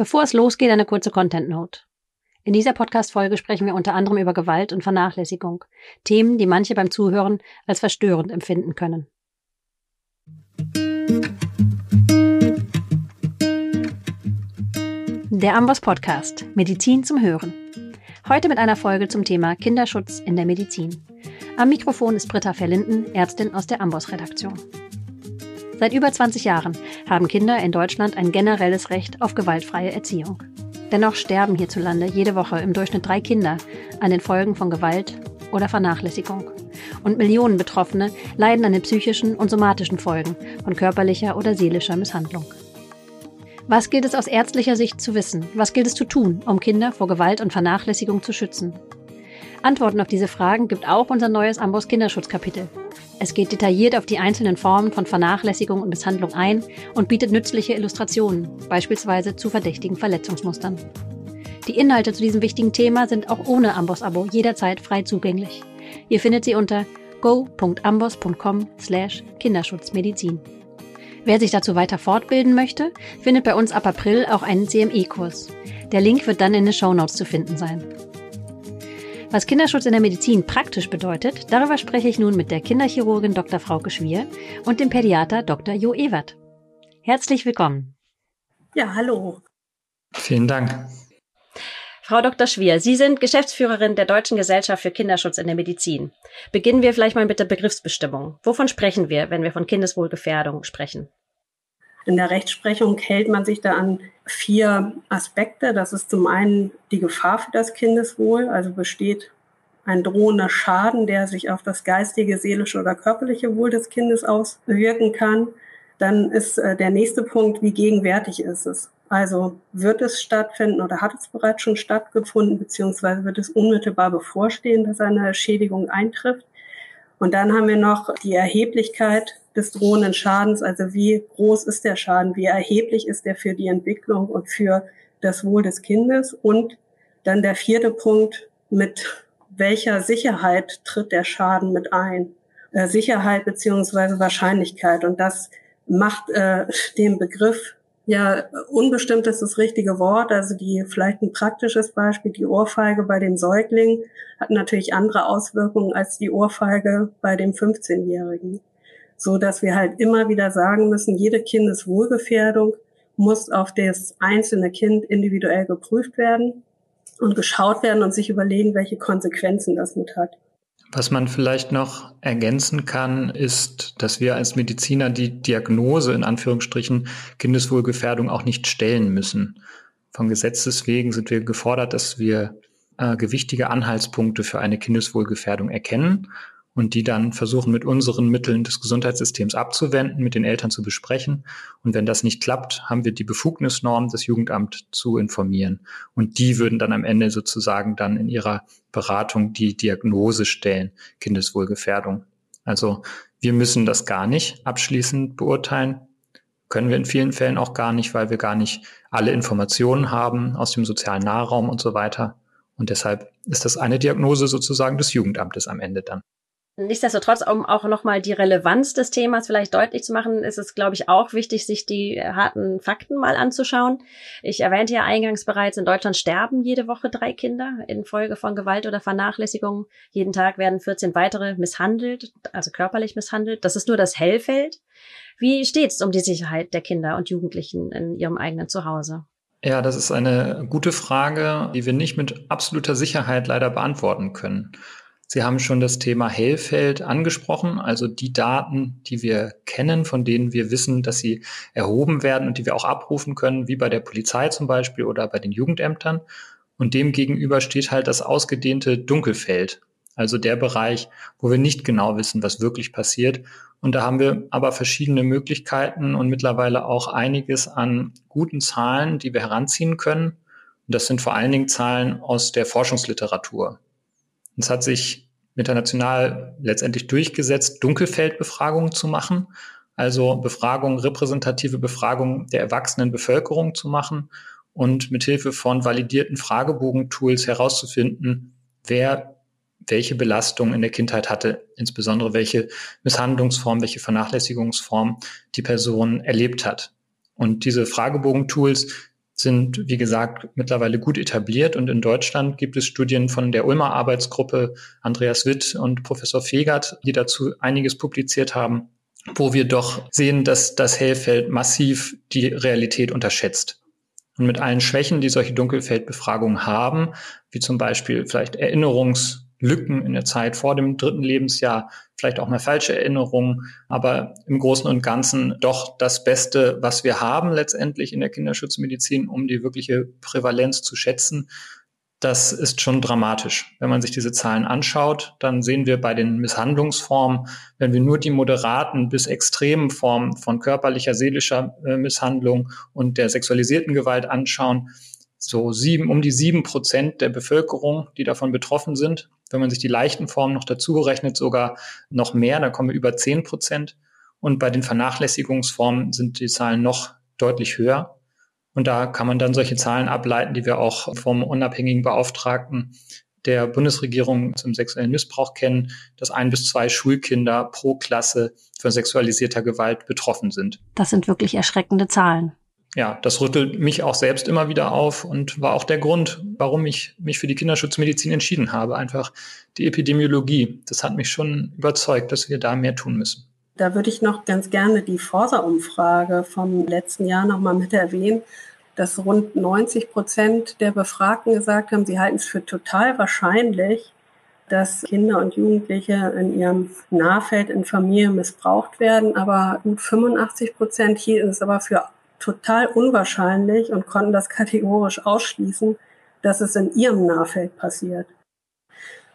Bevor es losgeht, eine kurze Content Note. In dieser Podcast-Folge sprechen wir unter anderem über Gewalt und Vernachlässigung. Themen, die manche beim Zuhören als verstörend empfinden können. Der Amboss Podcast. Medizin zum Hören. Heute mit einer Folge zum Thema Kinderschutz in der Medizin. Am Mikrofon ist Britta Verlinden, Ärztin aus der Amboss-Redaktion. Seit über 20 Jahren haben Kinder in Deutschland ein generelles Recht auf gewaltfreie Erziehung. Dennoch sterben hierzulande jede Woche im Durchschnitt drei Kinder an den Folgen von Gewalt oder Vernachlässigung. Und Millionen Betroffene leiden an den psychischen und somatischen Folgen von körperlicher oder seelischer Misshandlung. Was gilt es aus ärztlicher Sicht zu wissen? Was gilt es zu tun, um Kinder vor Gewalt und Vernachlässigung zu schützen? Antworten auf diese Fragen gibt auch unser neues Amboss Kinderschutzkapitel. Es geht detailliert auf die einzelnen Formen von Vernachlässigung und Misshandlung ein und bietet nützliche Illustrationen, beispielsweise zu verdächtigen Verletzungsmustern. Die Inhalte zu diesem wichtigen Thema sind auch ohne Amboss-Abo jederzeit frei zugänglich. Ihr findet sie unter go.amboss.com slash Kinderschutzmedizin. Wer sich dazu weiter fortbilden möchte, findet bei uns ab April auch einen CME-Kurs. Der Link wird dann in den Show Notes zu finden sein. Was Kinderschutz in der Medizin praktisch bedeutet, darüber spreche ich nun mit der Kinderchirurgin Dr. Frauke Schwier und dem Pädiater Dr. Jo Ewert. Herzlich willkommen. Ja, hallo. Vielen Dank. Frau Dr. Schwier, Sie sind Geschäftsführerin der Deutschen Gesellschaft für Kinderschutz in der Medizin. Beginnen wir vielleicht mal mit der Begriffsbestimmung. Wovon sprechen wir, wenn wir von Kindeswohlgefährdung sprechen? In der Rechtsprechung hält man sich da an vier Aspekte. Das ist zum einen die Gefahr für das Kindeswohl, also besteht ein drohender Schaden, der sich auf das geistige, seelische oder körperliche Wohl des Kindes auswirken kann. Dann ist äh, der nächste Punkt, wie gegenwärtig ist es? Also wird es stattfinden oder hat es bereits schon stattgefunden, beziehungsweise wird es unmittelbar bevorstehen, dass eine Schädigung eintrifft? Und dann haben wir noch die Erheblichkeit des drohenden Schadens, also wie groß ist der Schaden, wie erheblich ist der für die Entwicklung und für das Wohl des Kindes. Und dann der vierte Punkt, mit welcher Sicherheit tritt der Schaden mit ein? Äh, Sicherheit beziehungsweise Wahrscheinlichkeit. Und das macht äh, den Begriff ja, unbestimmt ist das richtige Wort. Also die, vielleicht ein praktisches Beispiel, die Ohrfeige bei dem Säugling hat natürlich andere Auswirkungen als die Ohrfeige bei dem 15-Jährigen. So dass wir halt immer wieder sagen müssen, jede Kindeswohlgefährdung muss auf das einzelne Kind individuell geprüft werden und geschaut werden und sich überlegen, welche Konsequenzen das mit hat. Was man vielleicht noch ergänzen kann, ist, dass wir als Mediziner die Diagnose in Anführungsstrichen Kindeswohlgefährdung auch nicht stellen müssen. Von Gesetzes wegen sind wir gefordert, dass wir äh, gewichtige Anhaltspunkte für eine Kindeswohlgefährdung erkennen und die dann versuchen mit unseren Mitteln des Gesundheitssystems abzuwenden, mit den Eltern zu besprechen. Und wenn das nicht klappt, haben wir die Befugnisnorm des Jugendamt zu informieren. Und die würden dann am Ende sozusagen dann in ihrer Beratung die Diagnose stellen, Kindeswohlgefährdung. Also wir müssen das gar nicht abschließend beurteilen. Können wir in vielen Fällen auch gar nicht, weil wir gar nicht alle Informationen haben aus dem sozialen Nahraum und so weiter. Und deshalb ist das eine Diagnose sozusagen des Jugendamtes am Ende dann. Nichtsdestotrotz, um auch nochmal die Relevanz des Themas vielleicht deutlich zu machen, ist es, glaube ich, auch wichtig, sich die harten Fakten mal anzuschauen. Ich erwähnte ja eingangs bereits, in Deutschland sterben jede Woche drei Kinder infolge von Gewalt oder Vernachlässigung. Jeden Tag werden 14 weitere misshandelt, also körperlich misshandelt. Das ist nur das Hellfeld. Wie steht's um die Sicherheit der Kinder und Jugendlichen in ihrem eigenen Zuhause? Ja, das ist eine gute Frage, die wir nicht mit absoluter Sicherheit leider beantworten können. Sie haben schon das Thema Hellfeld angesprochen, also die Daten, die wir kennen, von denen wir wissen, dass sie erhoben werden und die wir auch abrufen können, wie bei der Polizei zum Beispiel oder bei den Jugendämtern. Und dem gegenüber steht halt das ausgedehnte Dunkelfeld, also der Bereich, wo wir nicht genau wissen, was wirklich passiert. Und da haben wir aber verschiedene Möglichkeiten und mittlerweile auch einiges an guten Zahlen, die wir heranziehen können. Und das sind vor allen Dingen Zahlen aus der Forschungsliteratur. Es hat sich international letztendlich durchgesetzt, Dunkelfeldbefragungen zu machen, also Befragungen, repräsentative Befragungen der erwachsenen Bevölkerung zu machen und mithilfe von validierten Fragebogentools herauszufinden, wer welche Belastung in der Kindheit hatte, insbesondere welche Misshandlungsform, welche Vernachlässigungsform die Person erlebt hat. Und diese Fragebogentools sind, wie gesagt, mittlerweile gut etabliert. Und in Deutschland gibt es Studien von der Ulmer Arbeitsgruppe Andreas Witt und Professor Fegert, die dazu einiges publiziert haben, wo wir doch sehen, dass das Hellfeld massiv die Realität unterschätzt. Und mit allen Schwächen, die solche Dunkelfeldbefragungen haben, wie zum Beispiel vielleicht Erinnerungs- Lücken in der Zeit vor dem dritten Lebensjahr, vielleicht auch mal falsche Erinnerungen, aber im Großen und Ganzen doch das Beste, was wir haben letztendlich in der Kinderschutzmedizin, um die wirkliche Prävalenz zu schätzen. Das ist schon dramatisch. Wenn man sich diese Zahlen anschaut, dann sehen wir bei den Misshandlungsformen, wenn wir nur die moderaten bis extremen Formen von körperlicher, seelischer äh, Misshandlung und der sexualisierten Gewalt anschauen, so sieben, um die sieben Prozent der Bevölkerung, die davon betroffen sind. Wenn man sich die leichten Formen noch dazu rechnet, sogar noch mehr, da kommen wir über zehn Prozent. Und bei den Vernachlässigungsformen sind die Zahlen noch deutlich höher. Und da kann man dann solche Zahlen ableiten, die wir auch vom unabhängigen Beauftragten der Bundesregierung zum sexuellen Missbrauch kennen, dass ein bis zwei Schulkinder pro Klasse von sexualisierter Gewalt betroffen sind. Das sind wirklich erschreckende Zahlen ja, das rüttelt mich auch selbst immer wieder auf und war auch der Grund, warum ich mich für die Kinderschutzmedizin entschieden habe. Einfach die Epidemiologie. Das hat mich schon überzeugt, dass wir da mehr tun müssen. Da würde ich noch ganz gerne die Forsa-Umfrage vom letzten Jahr nochmal mit erwähnen, dass rund 90 Prozent der Befragten gesagt haben, sie halten es für total wahrscheinlich, dass Kinder und Jugendliche in ihrem Nahfeld in Familie missbraucht werden. Aber gut 85 Prozent hielten es aber für total unwahrscheinlich und konnten das kategorisch ausschließen, dass es in ihrem Nahfeld passiert.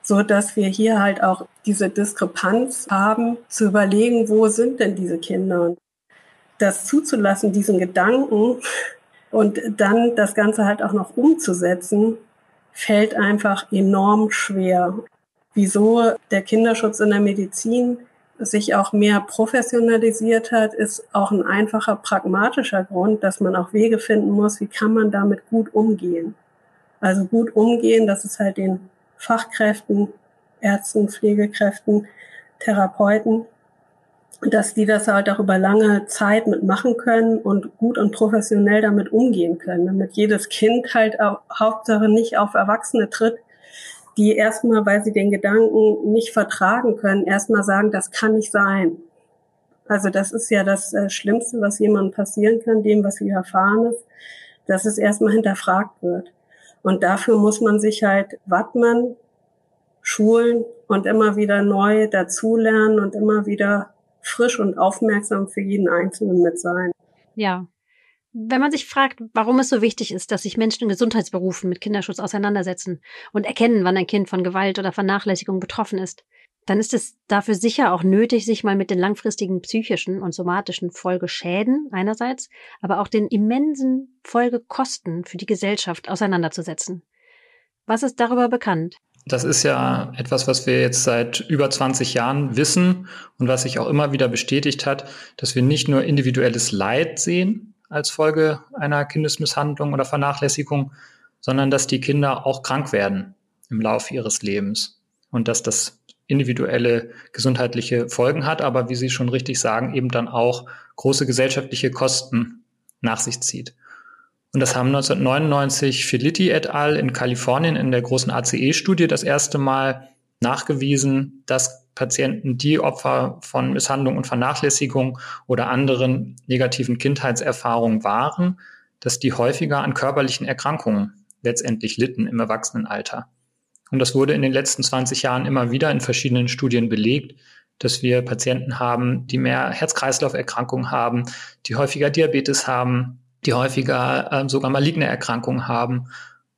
So dass wir hier halt auch diese Diskrepanz haben, zu überlegen, wo sind denn diese Kinder? Das zuzulassen, diesen Gedanken und dann das Ganze halt auch noch umzusetzen, fällt einfach enorm schwer. Wieso der Kinderschutz in der Medizin sich auch mehr professionalisiert hat, ist auch ein einfacher pragmatischer Grund, dass man auch Wege finden muss, wie kann man damit gut umgehen. Also gut umgehen, dass es halt den Fachkräften, Ärzten, Pflegekräften, Therapeuten, dass die das halt auch über lange Zeit mitmachen können und gut und professionell damit umgehen können, damit jedes Kind halt auch Hauptsache nicht auf Erwachsene tritt, die erstmal, weil sie den Gedanken nicht vertragen können, erstmal sagen, das kann nicht sein. Also das ist ja das äh, Schlimmste, was jemandem passieren kann, dem, was hier erfahren ist, dass es erstmal hinterfragt wird. Und dafür muss man sich halt wappnen, schulen und immer wieder neu dazulernen und immer wieder frisch und aufmerksam für jeden Einzelnen mit sein. Ja, wenn man sich fragt, warum es so wichtig ist, dass sich Menschen in Gesundheitsberufen mit Kinderschutz auseinandersetzen und erkennen, wann ein Kind von Gewalt oder Vernachlässigung betroffen ist, dann ist es dafür sicher auch nötig, sich mal mit den langfristigen psychischen und somatischen Folgeschäden einerseits, aber auch den immensen Folgekosten für die Gesellschaft auseinanderzusetzen. Was ist darüber bekannt? Das ist ja etwas, was wir jetzt seit über 20 Jahren wissen und was sich auch immer wieder bestätigt hat, dass wir nicht nur individuelles Leid sehen, als Folge einer Kindesmisshandlung oder Vernachlässigung, sondern dass die Kinder auch krank werden im Laufe ihres Lebens und dass das individuelle gesundheitliche Folgen hat, aber wie Sie schon richtig sagen, eben dann auch große gesellschaftliche Kosten nach sich zieht. Und das haben 1999 Felitti et al. in Kalifornien in der großen ACE-Studie das erste Mal nachgewiesen, dass Patienten, die Opfer von Misshandlung und Vernachlässigung oder anderen negativen Kindheitserfahrungen waren, dass die häufiger an körperlichen Erkrankungen letztendlich litten im Erwachsenenalter. Und das wurde in den letzten 20 Jahren immer wieder in verschiedenen Studien belegt, dass wir Patienten haben, die mehr Herz-Kreislauf-Erkrankungen haben, die häufiger Diabetes haben, die häufiger äh, sogar maligne Erkrankungen haben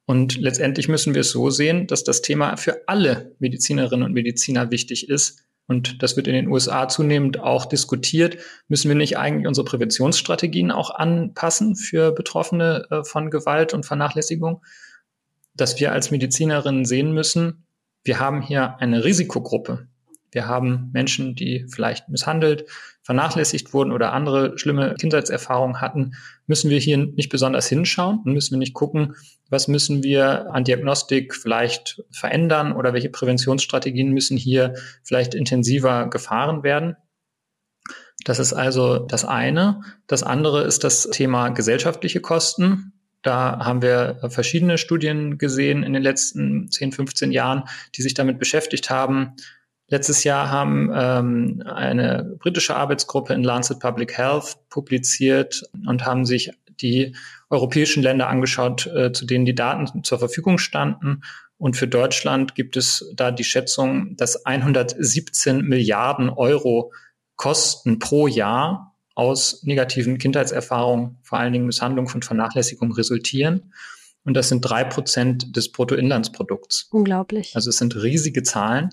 und letztendlich müssen wir es so sehen, dass das Thema für alle Medizinerinnen und Mediziner wichtig ist. Und das wird in den USA zunehmend auch diskutiert. Müssen wir nicht eigentlich unsere Präventionsstrategien auch anpassen für Betroffene äh, von Gewalt und Vernachlässigung? Dass wir als Medizinerinnen sehen müssen, wir haben hier eine Risikogruppe. Wir haben Menschen, die vielleicht misshandelt, vernachlässigt wurden oder andere schlimme Kindheitserfahrungen hatten. Müssen wir hier nicht besonders hinschauen und müssen wir nicht gucken, was müssen wir an Diagnostik vielleicht verändern oder welche Präventionsstrategien müssen hier vielleicht intensiver gefahren werden? Das ist also das eine. Das andere ist das Thema gesellschaftliche Kosten. Da haben wir verschiedene Studien gesehen in den letzten 10, 15 Jahren, die sich damit beschäftigt haben. Letztes Jahr haben ähm, eine britische Arbeitsgruppe in Lancet Public Health publiziert und haben sich die europäischen Länder angeschaut, äh, zu denen die Daten zur Verfügung standen. Und für Deutschland gibt es da die Schätzung, dass 117 Milliarden Euro Kosten pro Jahr aus negativen Kindheitserfahrungen, vor allen Dingen Misshandlung von Vernachlässigung resultieren. Und das sind drei Prozent des Bruttoinlandsprodukts. Unglaublich. Also es sind riesige Zahlen.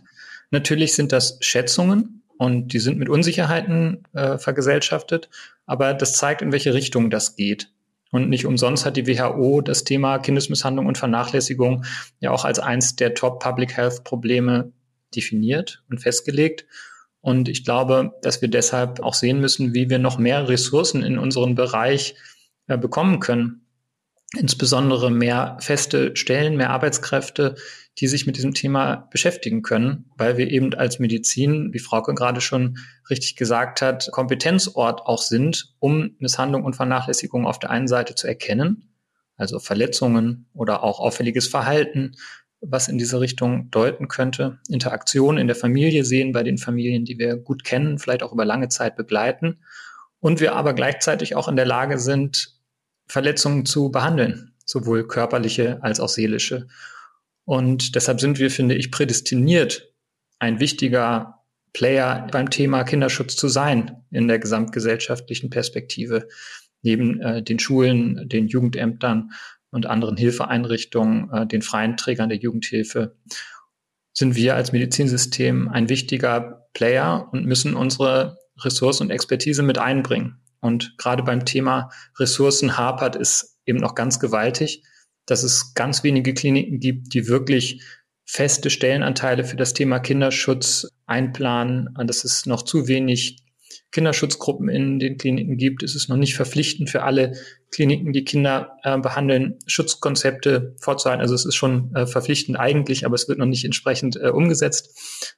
Natürlich sind das Schätzungen und die sind mit Unsicherheiten äh, vergesellschaftet, aber das zeigt, in welche Richtung das geht. Und nicht umsonst hat die WHO das Thema Kindesmisshandlung und Vernachlässigung ja auch als eins der Top Public Health Probleme definiert und festgelegt. Und ich glaube, dass wir deshalb auch sehen müssen, wie wir noch mehr Ressourcen in unseren Bereich äh, bekommen können. Insbesondere mehr feste Stellen, mehr Arbeitskräfte, die sich mit diesem Thema beschäftigen können, weil wir eben als Medizin, wie Frauke gerade schon richtig gesagt hat, Kompetenzort auch sind, um Misshandlung und Vernachlässigung auf der einen Seite zu erkennen, also Verletzungen oder auch auffälliges Verhalten, was in diese Richtung deuten könnte, Interaktion in der Familie sehen bei den Familien, die wir gut kennen, vielleicht auch über lange Zeit begleiten. Und wir aber gleichzeitig auch in der Lage sind, Verletzungen zu behandeln, sowohl körperliche als auch seelische. Und deshalb sind wir, finde ich, prädestiniert, ein wichtiger Player beim Thema Kinderschutz zu sein in der gesamtgesellschaftlichen Perspektive. Neben äh, den Schulen, den Jugendämtern und anderen Hilfeeinrichtungen, äh, den freien Trägern der Jugendhilfe, sind wir als Medizinsystem ein wichtiger Player und müssen unsere Ressourcen und Expertise mit einbringen. Und gerade beim Thema Ressourcen hapert es eben noch ganz gewaltig dass es ganz wenige Kliniken gibt, die wirklich feste Stellenanteile für das Thema Kinderschutz einplanen, dass es noch zu wenig Kinderschutzgruppen in den Kliniken gibt. Es ist noch nicht verpflichtend für alle Kliniken, die Kinder äh, behandeln, Schutzkonzepte vorzuhalten. Also es ist schon äh, verpflichtend eigentlich, aber es wird noch nicht entsprechend äh, umgesetzt.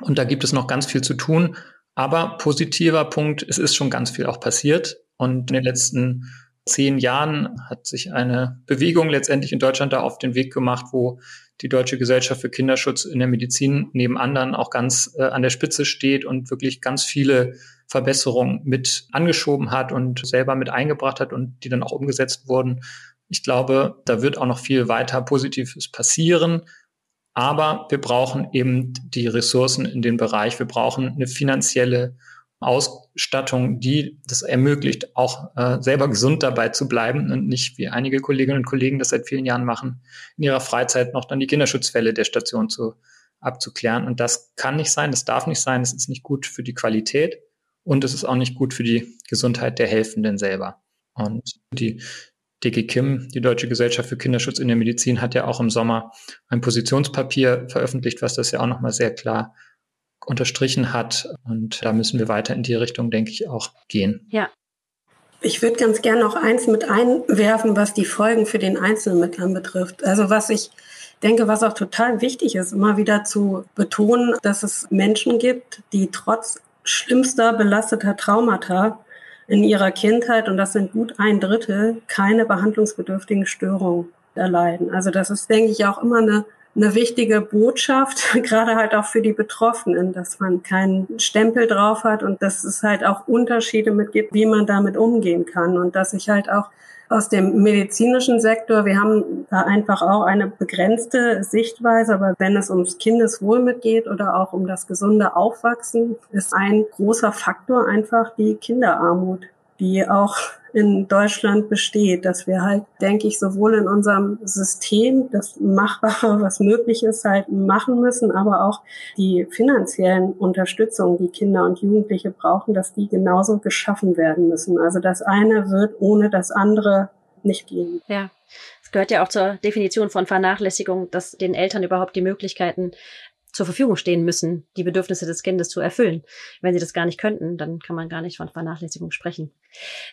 Und da gibt es noch ganz viel zu tun. Aber positiver Punkt, es ist schon ganz viel auch passiert. Und in den letzten zehn Jahren hat sich eine Bewegung letztendlich in Deutschland da auf den Weg gemacht, wo die Deutsche Gesellschaft für Kinderschutz in der Medizin neben anderen auch ganz äh, an der Spitze steht und wirklich ganz viele Verbesserungen mit angeschoben hat und selber mit eingebracht hat und die dann auch umgesetzt wurden. Ich glaube, da wird auch noch viel weiter Positives passieren. Aber wir brauchen eben die Ressourcen in den Bereich. Wir brauchen eine finanzielle Ausstattung, die das ermöglicht, auch äh, selber gesund dabei zu bleiben und nicht, wie einige Kolleginnen und Kollegen das seit vielen Jahren machen, in ihrer Freizeit noch dann die Kinderschutzfälle der Station zu, abzuklären. Und das kann nicht sein, das darf nicht sein, es ist nicht gut für die Qualität und es ist auch nicht gut für die Gesundheit der Helfenden selber. Und die DG Kim, die Deutsche Gesellschaft für Kinderschutz in der Medizin, hat ja auch im Sommer ein Positionspapier veröffentlicht, was das ja auch nochmal sehr klar unterstrichen hat. Und da müssen wir weiter in die Richtung, denke ich, auch gehen. Ja. Ich würde ganz gerne noch eins mit einwerfen, was die Folgen für den Einzelnen mit anbetrifft. Also was ich denke, was auch total wichtig ist, immer wieder zu betonen, dass es Menschen gibt, die trotz schlimmster belasteter Traumata in ihrer Kindheit, und das sind gut ein Drittel, keine behandlungsbedürftigen Störungen erleiden. Also das ist, denke ich, auch immer eine eine wichtige Botschaft, gerade halt auch für die Betroffenen, dass man keinen Stempel drauf hat und dass es halt auch Unterschiede mitgibt, wie man damit umgehen kann. Und dass ich halt auch aus dem medizinischen Sektor, wir haben da einfach auch eine begrenzte Sichtweise, aber wenn es ums Kindeswohl mitgeht oder auch um das gesunde Aufwachsen, ist ein großer Faktor einfach die Kinderarmut, die auch in Deutschland besteht, dass wir halt, denke ich, sowohl in unserem System das Machbare, was möglich ist, halt machen müssen, aber auch die finanziellen Unterstützungen, die Kinder und Jugendliche brauchen, dass die genauso geschaffen werden müssen. Also das eine wird ohne das andere nicht gehen. Ja. Es gehört ja auch zur Definition von Vernachlässigung, dass den Eltern überhaupt die Möglichkeiten zur Verfügung stehen müssen, die Bedürfnisse des Kindes zu erfüllen. Wenn sie das gar nicht könnten, dann kann man gar nicht von Vernachlässigung sprechen.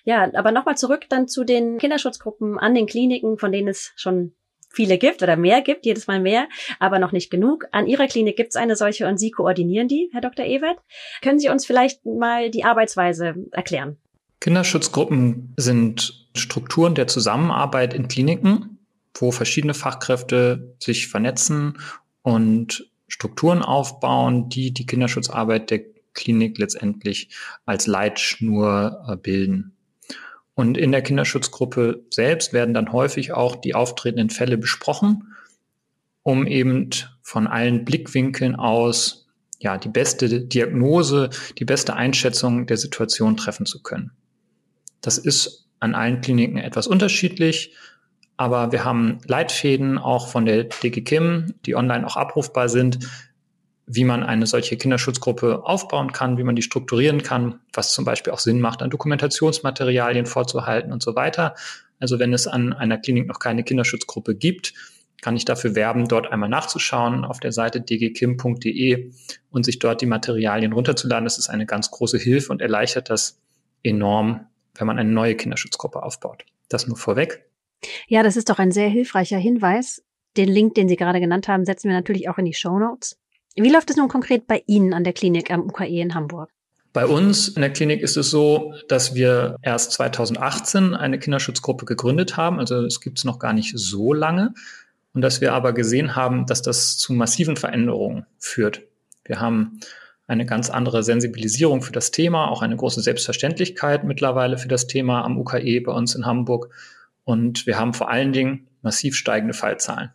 Ja, aber nochmal zurück dann zu den Kinderschutzgruppen an den Kliniken, von denen es schon viele gibt oder mehr gibt, jedes Mal mehr, aber noch nicht genug. An Ihrer Klinik gibt es eine solche und Sie koordinieren die, Herr Dr. Ewert. Können Sie uns vielleicht mal die Arbeitsweise erklären? Kinderschutzgruppen sind Strukturen der Zusammenarbeit in Kliniken, wo verschiedene Fachkräfte sich vernetzen und Strukturen aufbauen, die die Kinderschutzarbeit der Klinik letztendlich als Leitschnur äh, bilden. Und in der Kinderschutzgruppe selbst werden dann häufig auch die auftretenden Fälle besprochen, um eben von allen Blickwinkeln aus ja die beste Diagnose, die beste Einschätzung der Situation treffen zu können. Das ist an allen Kliniken etwas unterschiedlich, aber wir haben Leitfäden auch von der DG Kim, die online auch abrufbar sind, wie man eine solche Kinderschutzgruppe aufbauen kann, wie man die strukturieren kann, was zum Beispiel auch Sinn macht, an Dokumentationsmaterialien vorzuhalten und so weiter. Also wenn es an einer Klinik noch keine Kinderschutzgruppe gibt, kann ich dafür werben, dort einmal nachzuschauen auf der Seite dgkim.de und sich dort die Materialien runterzuladen. Das ist eine ganz große Hilfe und erleichtert das enorm, wenn man eine neue Kinderschutzgruppe aufbaut. Das nur vorweg. Ja, das ist doch ein sehr hilfreicher Hinweis. Den Link, den Sie gerade genannt haben, setzen wir natürlich auch in die Show Notes. Wie läuft es nun konkret bei Ihnen an der Klinik am UKE in Hamburg? Bei uns in der Klinik ist es so, dass wir erst 2018 eine Kinderschutzgruppe gegründet haben. Also es gibt es noch gar nicht so lange. Und dass wir aber gesehen haben, dass das zu massiven Veränderungen führt. Wir haben eine ganz andere Sensibilisierung für das Thema, auch eine große Selbstverständlichkeit mittlerweile für das Thema am UKE bei uns in Hamburg. Und wir haben vor allen Dingen massiv steigende Fallzahlen.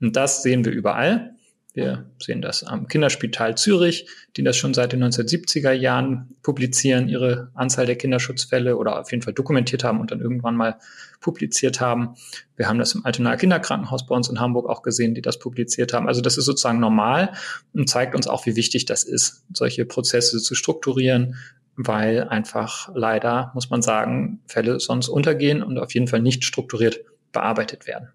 Und das sehen wir überall. Wir sehen das am Kinderspital Zürich, die das schon seit den 1970er Jahren publizieren, ihre Anzahl der Kinderschutzfälle oder auf jeden Fall dokumentiert haben und dann irgendwann mal publiziert haben. Wir haben das im Altenaer Kinderkrankenhaus bei uns in Hamburg auch gesehen, die das publiziert haben. Also das ist sozusagen normal und zeigt uns auch, wie wichtig das ist, solche Prozesse zu strukturieren, weil einfach leider, muss man sagen, Fälle sonst untergehen und auf jeden Fall nicht strukturiert bearbeitet werden.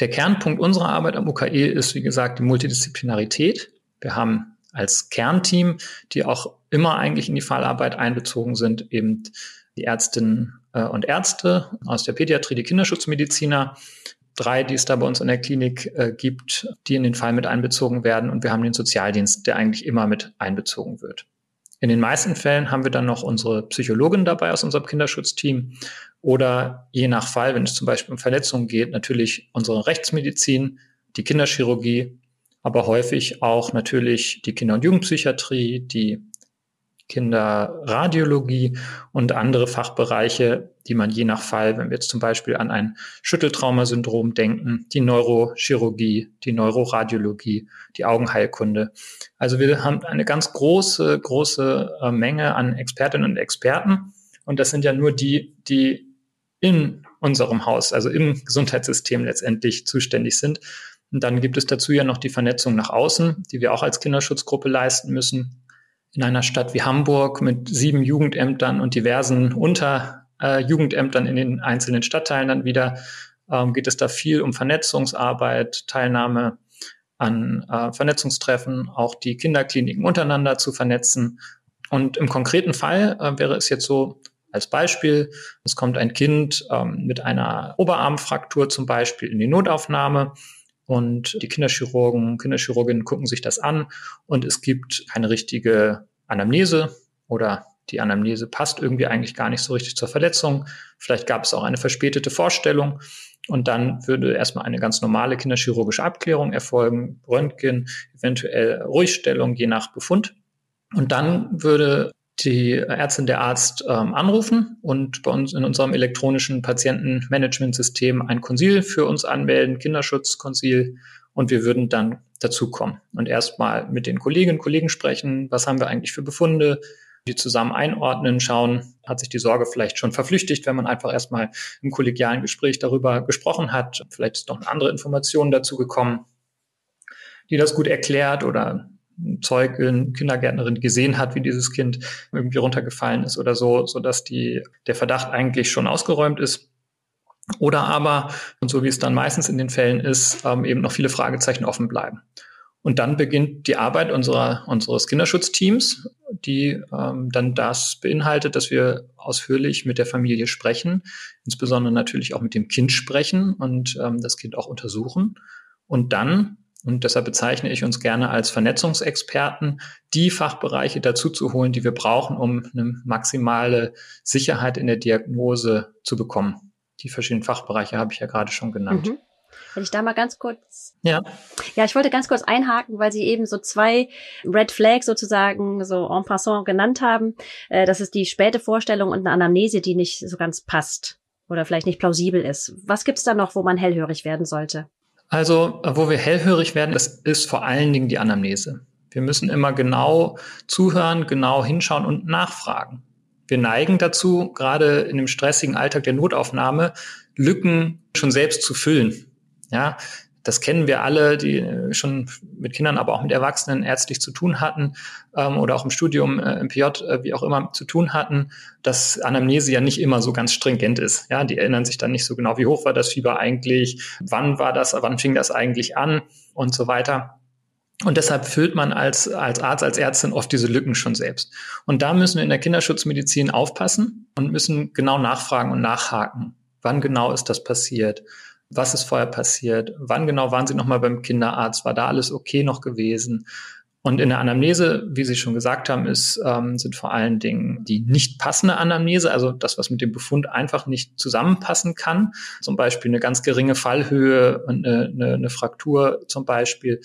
Der Kernpunkt unserer Arbeit am UKE ist, wie gesagt, die Multidisziplinarität. Wir haben als Kernteam, die auch immer eigentlich in die Fallarbeit einbezogen sind, eben die Ärztinnen äh, und Ärzte aus der Pädiatrie, die Kinderschutzmediziner, drei, die es da bei uns in der Klinik äh, gibt, die in den Fall mit einbezogen werden. Und wir haben den Sozialdienst, der eigentlich immer mit einbezogen wird. In den meisten Fällen haben wir dann noch unsere Psychologin dabei aus unserem Kinderschutzteam oder je nach Fall, wenn es zum Beispiel um Verletzungen geht, natürlich unsere Rechtsmedizin, die Kinderchirurgie, aber häufig auch natürlich die Kinder- und Jugendpsychiatrie, die Kinderradiologie und andere Fachbereiche, die man je nach Fall, wenn wir jetzt zum Beispiel an ein Schütteltraumasyndrom denken, die Neurochirurgie, die Neuroradiologie, die Augenheilkunde. Also wir haben eine ganz große, große äh, Menge an Expertinnen und Experten. Und das sind ja nur die, die in unserem Haus, also im Gesundheitssystem letztendlich zuständig sind. Und dann gibt es dazu ja noch die Vernetzung nach außen, die wir auch als Kinderschutzgruppe leisten müssen. In einer Stadt wie Hamburg mit sieben Jugendämtern und diversen Unterjugendämtern äh, in den einzelnen Stadtteilen dann wieder ähm, geht es da viel um Vernetzungsarbeit, Teilnahme an äh, Vernetzungstreffen, auch die Kinderkliniken untereinander zu vernetzen. Und im konkreten Fall äh, wäre es jetzt so, als Beispiel, es kommt ein Kind ähm, mit einer Oberarmfraktur zum Beispiel in die Notaufnahme und die Kinderchirurgen, Kinderchirurginnen gucken sich das an und es gibt keine richtige Anamnese oder die Anamnese passt irgendwie eigentlich gar nicht so richtig zur Verletzung. Vielleicht gab es auch eine verspätete Vorstellung. Und dann würde erstmal eine ganz normale kinderchirurgische Abklärung erfolgen, Röntgen, eventuell Ruhigstellung, je nach Befund. Und dann würde die Ärztin, der Arzt ähm, anrufen und bei uns in unserem elektronischen Patientenmanagementsystem ein Konsil für uns anmelden, Kinderschutzkonsil, und wir würden dann dazukommen und erstmal mit den Kolleginnen und Kollegen sprechen, was haben wir eigentlich für Befunde, die zusammen einordnen, schauen, hat sich die Sorge vielleicht schon verflüchtigt, wenn man einfach erstmal im kollegialen Gespräch darüber gesprochen hat. Vielleicht ist noch eine andere Information dazu gekommen, die das gut erklärt oder Zeugin, Kindergärtnerin gesehen hat, wie dieses Kind irgendwie runtergefallen ist oder so, so dass die, der Verdacht eigentlich schon ausgeräumt ist. Oder aber, und so wie es dann meistens in den Fällen ist, ähm, eben noch viele Fragezeichen offen bleiben. Und dann beginnt die Arbeit unserer, unseres Kinderschutzteams, die ähm, dann das beinhaltet, dass wir ausführlich mit der Familie sprechen, insbesondere natürlich auch mit dem Kind sprechen und ähm, das Kind auch untersuchen. Und dann Und deshalb bezeichne ich uns gerne als Vernetzungsexperten, die Fachbereiche dazu zu holen, die wir brauchen, um eine maximale Sicherheit in der Diagnose zu bekommen. Die verschiedenen Fachbereiche habe ich ja gerade schon genannt. Mhm. Wenn ich da mal ganz kurz. Ja. Ja, ich wollte ganz kurz einhaken, weil Sie eben so zwei Red Flags sozusagen so en passant genannt haben. Äh, das ist die späte Vorstellung und eine Anamnese, die nicht so ganz passt oder vielleicht nicht plausibel ist. Was gibt's da noch, wo man hellhörig werden sollte? Also, wo wir hellhörig werden, das ist vor allen Dingen die Anamnese. Wir müssen immer genau zuhören, genau hinschauen und nachfragen. Wir neigen dazu, gerade in dem stressigen Alltag der Notaufnahme, Lücken schon selbst zu füllen. Ja, das kennen wir alle, die äh, schon mit Kindern, aber auch mit Erwachsenen ärztlich zu tun hatten ähm, oder auch im Studium, äh, im PJ, äh, wie auch immer, zu tun hatten, dass Anamnese ja nicht immer so ganz stringent ist. Ja, die erinnern sich dann nicht so genau, wie hoch war das Fieber eigentlich, wann war das, wann fing das eigentlich an und so weiter. Und deshalb füllt man als, als Arzt, als Ärztin oft diese Lücken schon selbst. Und da müssen wir in der Kinderschutzmedizin aufpassen und müssen genau nachfragen und nachhaken. Wann genau ist das passiert? Was ist vorher passiert? Wann genau waren Sie nochmal beim Kinderarzt? War da alles okay noch gewesen? Und in der Anamnese, wie Sie schon gesagt haben, ist, ähm, sind vor allen Dingen die nicht passende Anamnese, also das, was mit dem Befund einfach nicht zusammenpassen kann. Zum Beispiel eine ganz geringe Fallhöhe und eine, eine, eine Fraktur zum Beispiel.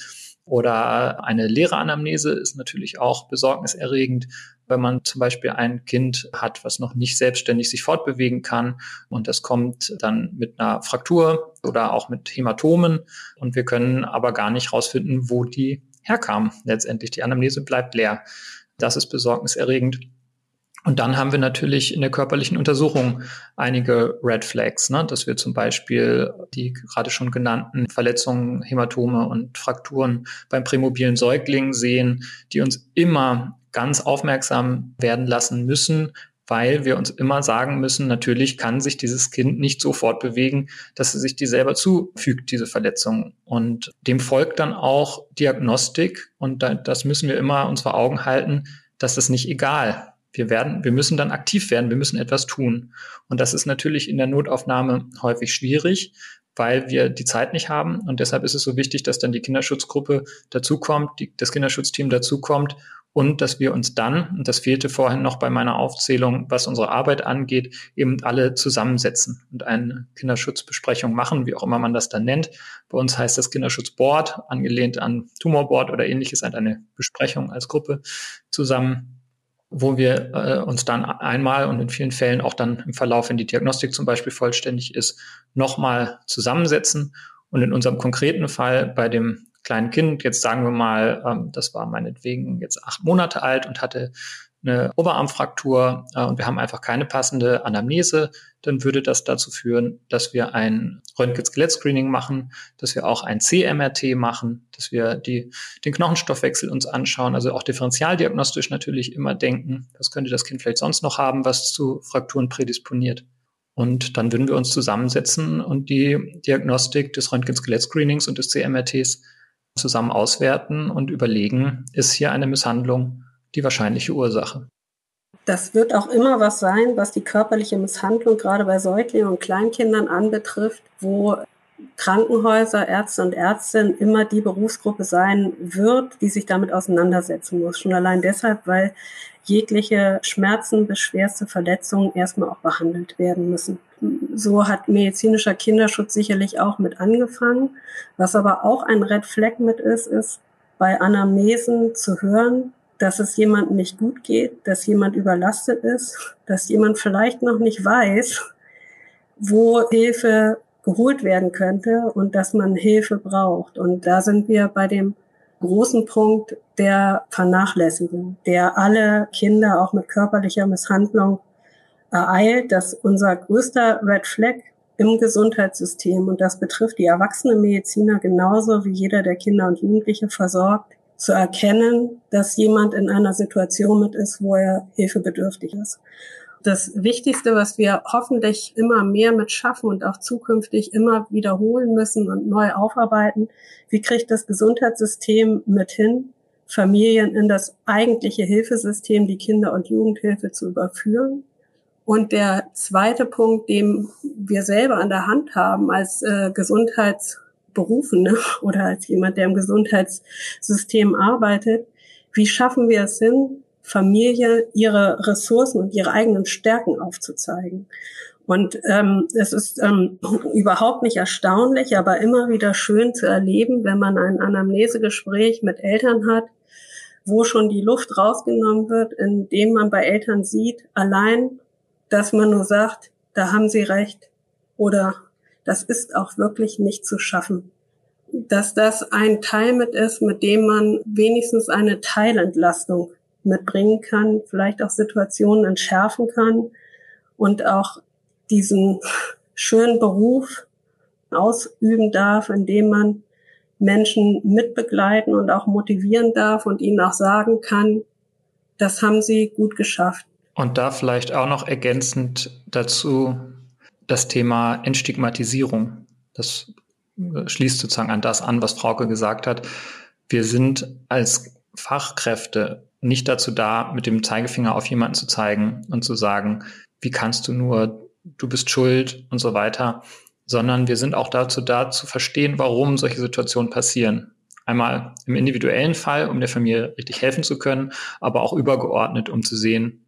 Oder eine leere Anamnese ist natürlich auch besorgniserregend wenn man zum Beispiel ein Kind hat, was noch nicht selbstständig sich fortbewegen kann und das kommt dann mit einer Fraktur oder auch mit Hämatomen und wir können aber gar nicht rausfinden, wo die herkam. Letztendlich die Anamnese bleibt leer. Das ist besorgniserregend. Und dann haben wir natürlich in der körperlichen Untersuchung einige Red Flags, ne? dass wir zum Beispiel die gerade schon genannten Verletzungen, Hämatome und Frakturen beim prämobilen Säugling sehen, die uns immer ganz aufmerksam werden lassen müssen, weil wir uns immer sagen müssen, natürlich kann sich dieses Kind nicht so fortbewegen, dass es sich die selber zufügt, diese Verletzung. Und dem folgt dann auch Diagnostik und das müssen wir immer uns vor Augen halten, dass das nicht egal. Wir werden, wir müssen dann aktiv werden, wir müssen etwas tun. Und das ist natürlich in der Notaufnahme häufig schwierig, weil wir die Zeit nicht haben. Und deshalb ist es so wichtig, dass dann die Kinderschutzgruppe dazukommt, die, das Kinderschutzteam dazukommt und dass wir uns dann, und das fehlte vorhin noch bei meiner Aufzählung, was unsere Arbeit angeht, eben alle zusammensetzen und eine Kinderschutzbesprechung machen, wie auch immer man das dann nennt. Bei uns heißt das Kinderschutzboard, angelehnt an Tumorboard oder ähnliches, halt eine Besprechung als Gruppe zusammen wo wir äh, uns dann einmal und in vielen Fällen auch dann im Verlauf, wenn die Diagnostik zum Beispiel vollständig ist, nochmal zusammensetzen. Und in unserem konkreten Fall bei dem kleinen Kind, jetzt sagen wir mal, ähm, das war meinetwegen jetzt acht Monate alt und hatte eine Oberarmfraktur äh, und wir haben einfach keine passende Anamnese, dann würde das dazu führen, dass wir ein Röntgen-Skelett-Screening machen, dass wir auch ein CMRT machen, dass wir die, den Knochenstoffwechsel uns anschauen, also auch differentialdiagnostisch natürlich immer denken, was könnte das Kind vielleicht sonst noch haben, was zu Frakturen prädisponiert. Und dann würden wir uns zusammensetzen und die Diagnostik des Röntgen-Skelett-Screenings und des CMRTs zusammen auswerten und überlegen, ist hier eine Misshandlung die wahrscheinliche Ursache. Das wird auch immer was sein, was die körperliche Misshandlung gerade bei Säuglingen und Kleinkindern anbetrifft, wo Krankenhäuser, Ärzte und Ärztinnen immer die Berufsgruppe sein wird, die sich damit auseinandersetzen muss. Schon allein deshalb, weil jegliche Schmerzen bis schwerste Verletzungen erstmal auch behandelt werden müssen. So hat medizinischer Kinderschutz sicherlich auch mit angefangen. Was aber auch ein Red Flag mit ist, ist bei Anamnesen zu hören, dass es jemandem nicht gut geht, dass jemand überlastet ist, dass jemand vielleicht noch nicht weiß, wo Hilfe geholt werden könnte und dass man Hilfe braucht. Und da sind wir bei dem großen Punkt der Vernachlässigung, der alle Kinder auch mit körperlicher Misshandlung ereilt, dass unser größter Red Flag im Gesundheitssystem, und das betrifft die erwachsenen Mediziner genauso wie jeder, der Kinder und Jugendliche versorgt, zu erkennen, dass jemand in einer Situation mit ist, wo er hilfebedürftig ist. Das Wichtigste, was wir hoffentlich immer mehr mit schaffen und auch zukünftig immer wiederholen müssen und neu aufarbeiten, wie kriegt das Gesundheitssystem mit hin, Familien in das eigentliche Hilfesystem, die Kinder- und Jugendhilfe zu überführen. Und der zweite Punkt, den wir selber an der Hand haben als äh, Gesundheits Berufen ne? oder als jemand, der im Gesundheitssystem arbeitet, wie schaffen wir es hin, Familie ihre Ressourcen und ihre eigenen Stärken aufzuzeigen? Und ähm, es ist ähm, überhaupt nicht erstaunlich, aber immer wieder schön zu erleben, wenn man ein Anamnesegespräch mit Eltern hat, wo schon die Luft rausgenommen wird, indem man bei Eltern sieht, allein, dass man nur sagt, da haben sie recht oder das ist auch wirklich nicht zu schaffen. Dass das ein Teil mit ist, mit dem man wenigstens eine Teilentlastung mitbringen kann, vielleicht auch Situationen entschärfen kann und auch diesen schönen Beruf ausüben darf, indem man Menschen mitbegleiten und auch motivieren darf und ihnen auch sagen kann, das haben sie gut geschafft. Und da vielleicht auch noch ergänzend dazu das Thema Entstigmatisierung. Das schließt sozusagen an das an, was Frauke gesagt hat. Wir sind als Fachkräfte nicht dazu da, mit dem Zeigefinger auf jemanden zu zeigen und zu sagen, wie kannst du nur, du bist schuld und so weiter, sondern wir sind auch dazu da, zu verstehen, warum solche Situationen passieren. Einmal im individuellen Fall, um der Familie richtig helfen zu können, aber auch übergeordnet, um zu sehen,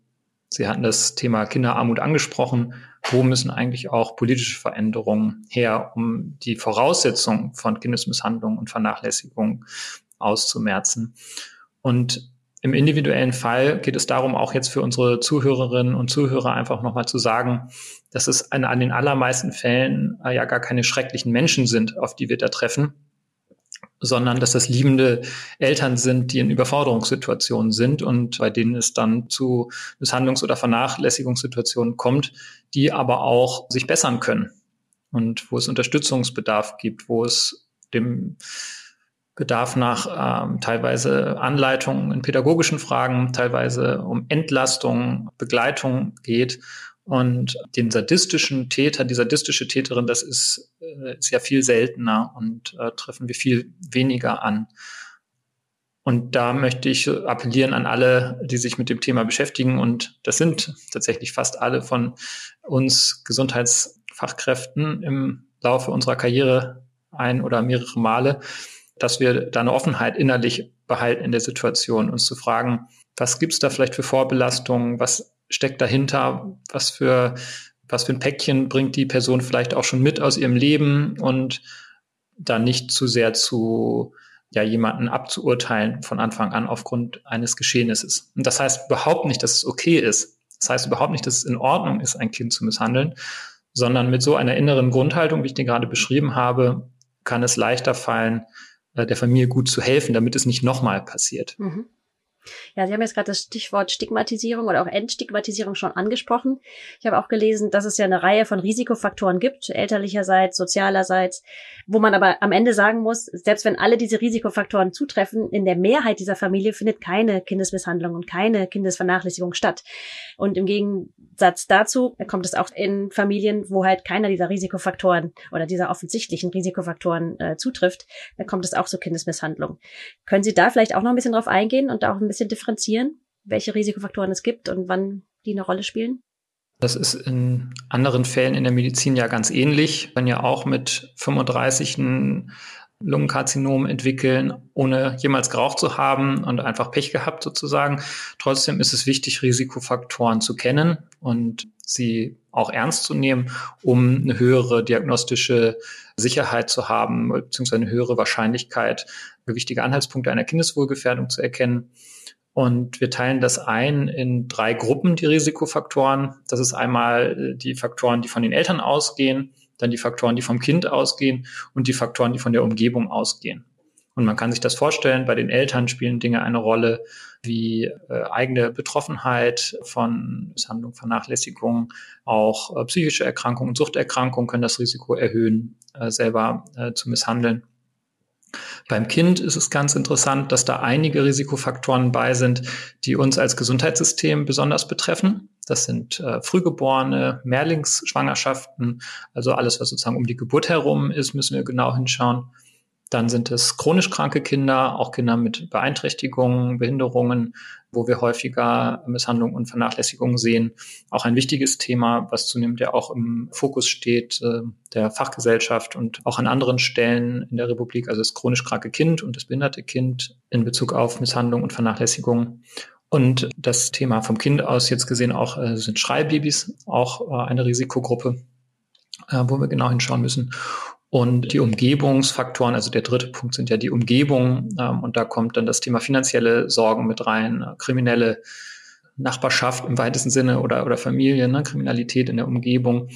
Sie hatten das Thema Kinderarmut angesprochen. Wo müssen eigentlich auch politische Veränderungen her, um die Voraussetzungen von Kindesmisshandlung und Vernachlässigung auszumerzen? Und im individuellen Fall geht es darum, auch jetzt für unsere Zuhörerinnen und Zuhörer einfach nochmal zu sagen, dass es an, an den allermeisten Fällen äh, ja gar keine schrecklichen Menschen sind, auf die wir da treffen, sondern dass das liebende Eltern sind, die in Überforderungssituationen sind und bei denen es dann zu Misshandlungs- oder Vernachlässigungssituationen kommt, die aber auch sich bessern können. Und wo es Unterstützungsbedarf gibt, wo es dem Bedarf nach ähm, teilweise Anleitungen in pädagogischen Fragen, teilweise um Entlastung, Begleitung geht. Und den sadistischen Täter, die sadistische Täterin, das ist, äh, ist ja viel seltener und äh, treffen wir viel weniger an. Und da möchte ich appellieren an alle, die sich mit dem Thema beschäftigen. Und das sind tatsächlich fast alle von uns Gesundheitsfachkräften im Laufe unserer Karriere ein oder mehrere Male, dass wir da eine Offenheit innerlich behalten in der Situation, uns zu fragen, was gibt's da vielleicht für Vorbelastungen, was steckt dahinter, was für, was für ein Päckchen bringt die Person vielleicht auch schon mit aus ihrem Leben und da nicht zu sehr zu ja, jemanden abzuurteilen von Anfang an aufgrund eines Geschehnisses. Und das heißt überhaupt nicht, dass es okay ist. Das heißt überhaupt nicht, dass es in Ordnung ist, ein Kind zu misshandeln, sondern mit so einer inneren Grundhaltung, wie ich den gerade beschrieben habe, kann es leichter fallen, der Familie gut zu helfen, damit es nicht nochmal passiert. Mhm. Ja, Sie haben jetzt gerade das Stichwort Stigmatisierung oder auch Entstigmatisierung schon angesprochen. Ich habe auch gelesen, dass es ja eine Reihe von Risikofaktoren gibt, elterlicherseits, sozialerseits, wo man aber am Ende sagen muss, selbst wenn alle diese Risikofaktoren zutreffen, in der Mehrheit dieser Familie findet keine Kindesmisshandlung und keine Kindesvernachlässigung statt. Und im Gegensatz dazu kommt es auch in Familien, wo halt keiner dieser Risikofaktoren oder dieser offensichtlichen Risikofaktoren äh, zutrifft, dann kommt es auch zu Kindesmisshandlung. Können Sie da vielleicht auch noch ein bisschen drauf eingehen und da auch ein bisschen differenzieren, welche Risikofaktoren es gibt und wann die eine Rolle spielen? Das ist in anderen Fällen in der Medizin ja ganz ähnlich. Wenn ja auch mit 35 ein Lungenkarzinom entwickeln, ohne jemals geraucht zu haben und einfach Pech gehabt sozusagen. Trotzdem ist es wichtig, Risikofaktoren zu kennen und sie auch ernst zu nehmen, um eine höhere diagnostische Sicherheit zu haben, beziehungsweise eine höhere Wahrscheinlichkeit, wichtige Anhaltspunkte einer Kindeswohlgefährdung zu erkennen. Und wir teilen das ein in drei Gruppen, die Risikofaktoren. Das ist einmal die Faktoren, die von den Eltern ausgehen, dann die Faktoren, die vom Kind ausgehen und die Faktoren, die von der Umgebung ausgehen. Und man kann sich das vorstellen, bei den Eltern spielen Dinge eine Rolle wie äh, eigene Betroffenheit von Misshandlung, Vernachlässigung, auch äh, psychische Erkrankungen, Suchterkrankungen können das Risiko erhöhen, äh, selber äh, zu misshandeln. Beim Kind ist es ganz interessant, dass da einige Risikofaktoren bei sind, die uns als Gesundheitssystem besonders betreffen. Das sind äh, Frühgeborene, Mehrlingsschwangerschaften, also alles, was sozusagen um die Geburt herum ist, müssen wir genau hinschauen. Dann sind es chronisch kranke Kinder, auch Kinder mit Beeinträchtigungen, Behinderungen, wo wir häufiger Misshandlungen und Vernachlässigungen sehen. Auch ein wichtiges Thema, was zunehmend ja auch im Fokus steht, äh, der Fachgesellschaft und auch an anderen Stellen in der Republik, also das chronisch kranke Kind und das behinderte Kind in Bezug auf Misshandlung und Vernachlässigung. Und das Thema vom Kind aus jetzt gesehen auch äh, sind Schreibabys, auch äh, eine Risikogruppe, äh, wo wir genau hinschauen müssen. Und die Umgebungsfaktoren, also der dritte Punkt sind ja die Umgebung. Ähm, und da kommt dann das Thema finanzielle Sorgen mit rein, äh, kriminelle Nachbarschaft im weitesten Sinne oder, oder Familie, ne, Kriminalität in der Umgebung.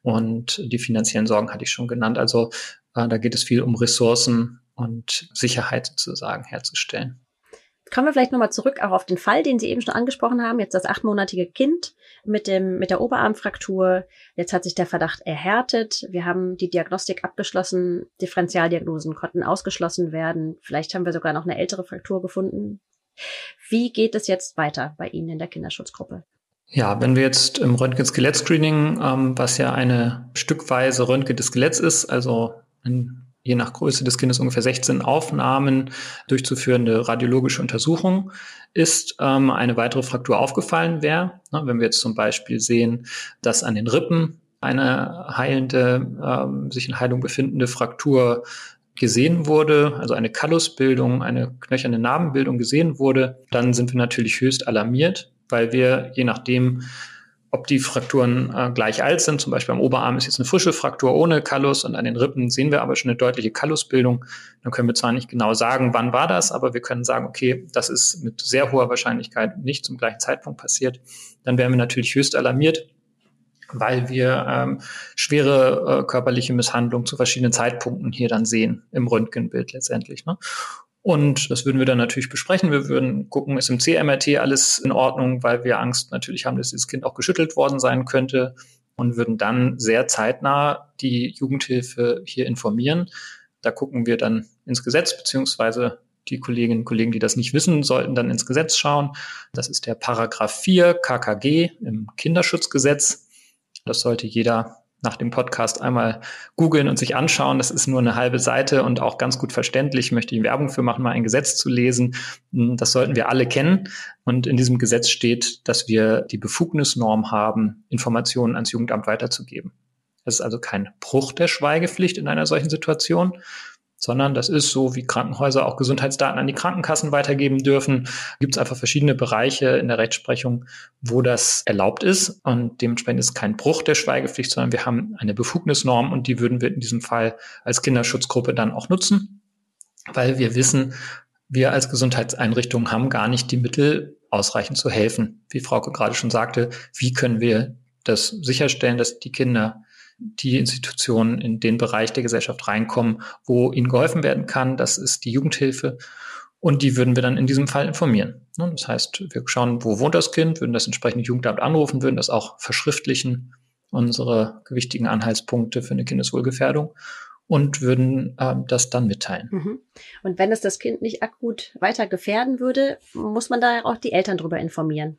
Und die finanziellen Sorgen hatte ich schon genannt. Also äh, da geht es viel um Ressourcen und Sicherheit sozusagen herzustellen. Kommen wir vielleicht nochmal zurück auch auf den Fall, den Sie eben schon angesprochen haben. Jetzt das achtmonatige Kind mit dem, mit der Oberarmfraktur. Jetzt hat sich der Verdacht erhärtet. Wir haben die Diagnostik abgeschlossen. Differentialdiagnosen konnten ausgeschlossen werden. Vielleicht haben wir sogar noch eine ältere Fraktur gefunden. Wie geht es jetzt weiter bei Ihnen in der Kinderschutzgruppe? Ja, wenn wir jetzt im Röntgen-Skelett-Screening, ähm, was ja eine stückweise Röntgen des Skeletts ist, also ein je nach Größe des Kindes ungefähr 16 Aufnahmen durchzuführende radiologische Untersuchung ist ähm, eine weitere Fraktur aufgefallen wäre. Ne, wenn wir jetzt zum Beispiel sehen, dass an den Rippen eine heilende, ähm, sich in Heilung befindende Fraktur gesehen wurde, also eine Kallusbildung, eine knöcherne Narbenbildung gesehen wurde, dann sind wir natürlich höchst alarmiert, weil wir je nachdem, ob die Frakturen äh, gleich alt sind. Zum Beispiel am Oberarm ist jetzt eine frische Fraktur ohne Kallus und an den Rippen sehen wir aber schon eine deutliche Kallusbildung. Dann können wir zwar nicht genau sagen, wann war das, aber wir können sagen, okay, das ist mit sehr hoher Wahrscheinlichkeit nicht zum gleichen Zeitpunkt passiert. Dann wären wir natürlich höchst alarmiert, weil wir ähm, schwere äh, körperliche Misshandlung zu verschiedenen Zeitpunkten hier dann sehen im Röntgenbild letztendlich. Ne? Und das würden wir dann natürlich besprechen. Wir würden gucken, ist im CMRT alles in Ordnung, weil wir Angst natürlich haben, dass dieses Kind auch geschüttelt worden sein könnte und würden dann sehr zeitnah die Jugendhilfe hier informieren. Da gucken wir dann ins Gesetz, beziehungsweise die Kolleginnen und Kollegen, die das nicht wissen, sollten dann ins Gesetz schauen. Das ist der Paragraph 4 KKG im Kinderschutzgesetz. Das sollte jeder nach dem Podcast einmal googeln und sich anschauen. Das ist nur eine halbe Seite und auch ganz gut verständlich. Ich möchte Ihnen Werbung für machen, mal ein Gesetz zu lesen. Hm, das sollten wir alle kennen. Und in diesem Gesetz steht, dass wir die Befugnisnorm haben, Informationen ans Jugendamt weiterzugeben. Das ist also kein Bruch der Schweigepflicht in einer solchen Situation, sondern das ist so, wie Krankenhäuser auch Gesundheitsdaten an die Krankenkassen weitergeben dürfen. Gibt es einfach verschiedene Bereiche in der Rechtsprechung, wo das erlaubt ist und dementsprechend ist kein Bruch der Schweigepflicht, sondern wir haben eine Befugnisnorm und die würden wir in diesem Fall als Kinderschutzgruppe dann auch nutzen, weil wir wissen, wir als Gesundheitseinrichtungen haben gar nicht die Mittel, ausreichend zu helfen. Wie Frauke gerade schon sagte, wie können wir das sicherstellen, dass die Kinder die Institutionen in den Bereich der Gesellschaft reinkommen, wo ihnen geholfen werden kann. Das ist die Jugendhilfe. Und die würden wir dann in diesem Fall informieren. Ne, das heißt, wir schauen, wo wohnt das Kind, würden das entsprechende Jugendamt anrufen, würden das auch verschriftlichen, unsere gewichtigen Anhaltspunkte für eine Kindeswohlgefährdung und würden ähm, das dann mitteilen. Mhm. Und wenn es das Kind nicht akut weiter gefährden würde, muss man da auch die Eltern darüber informieren.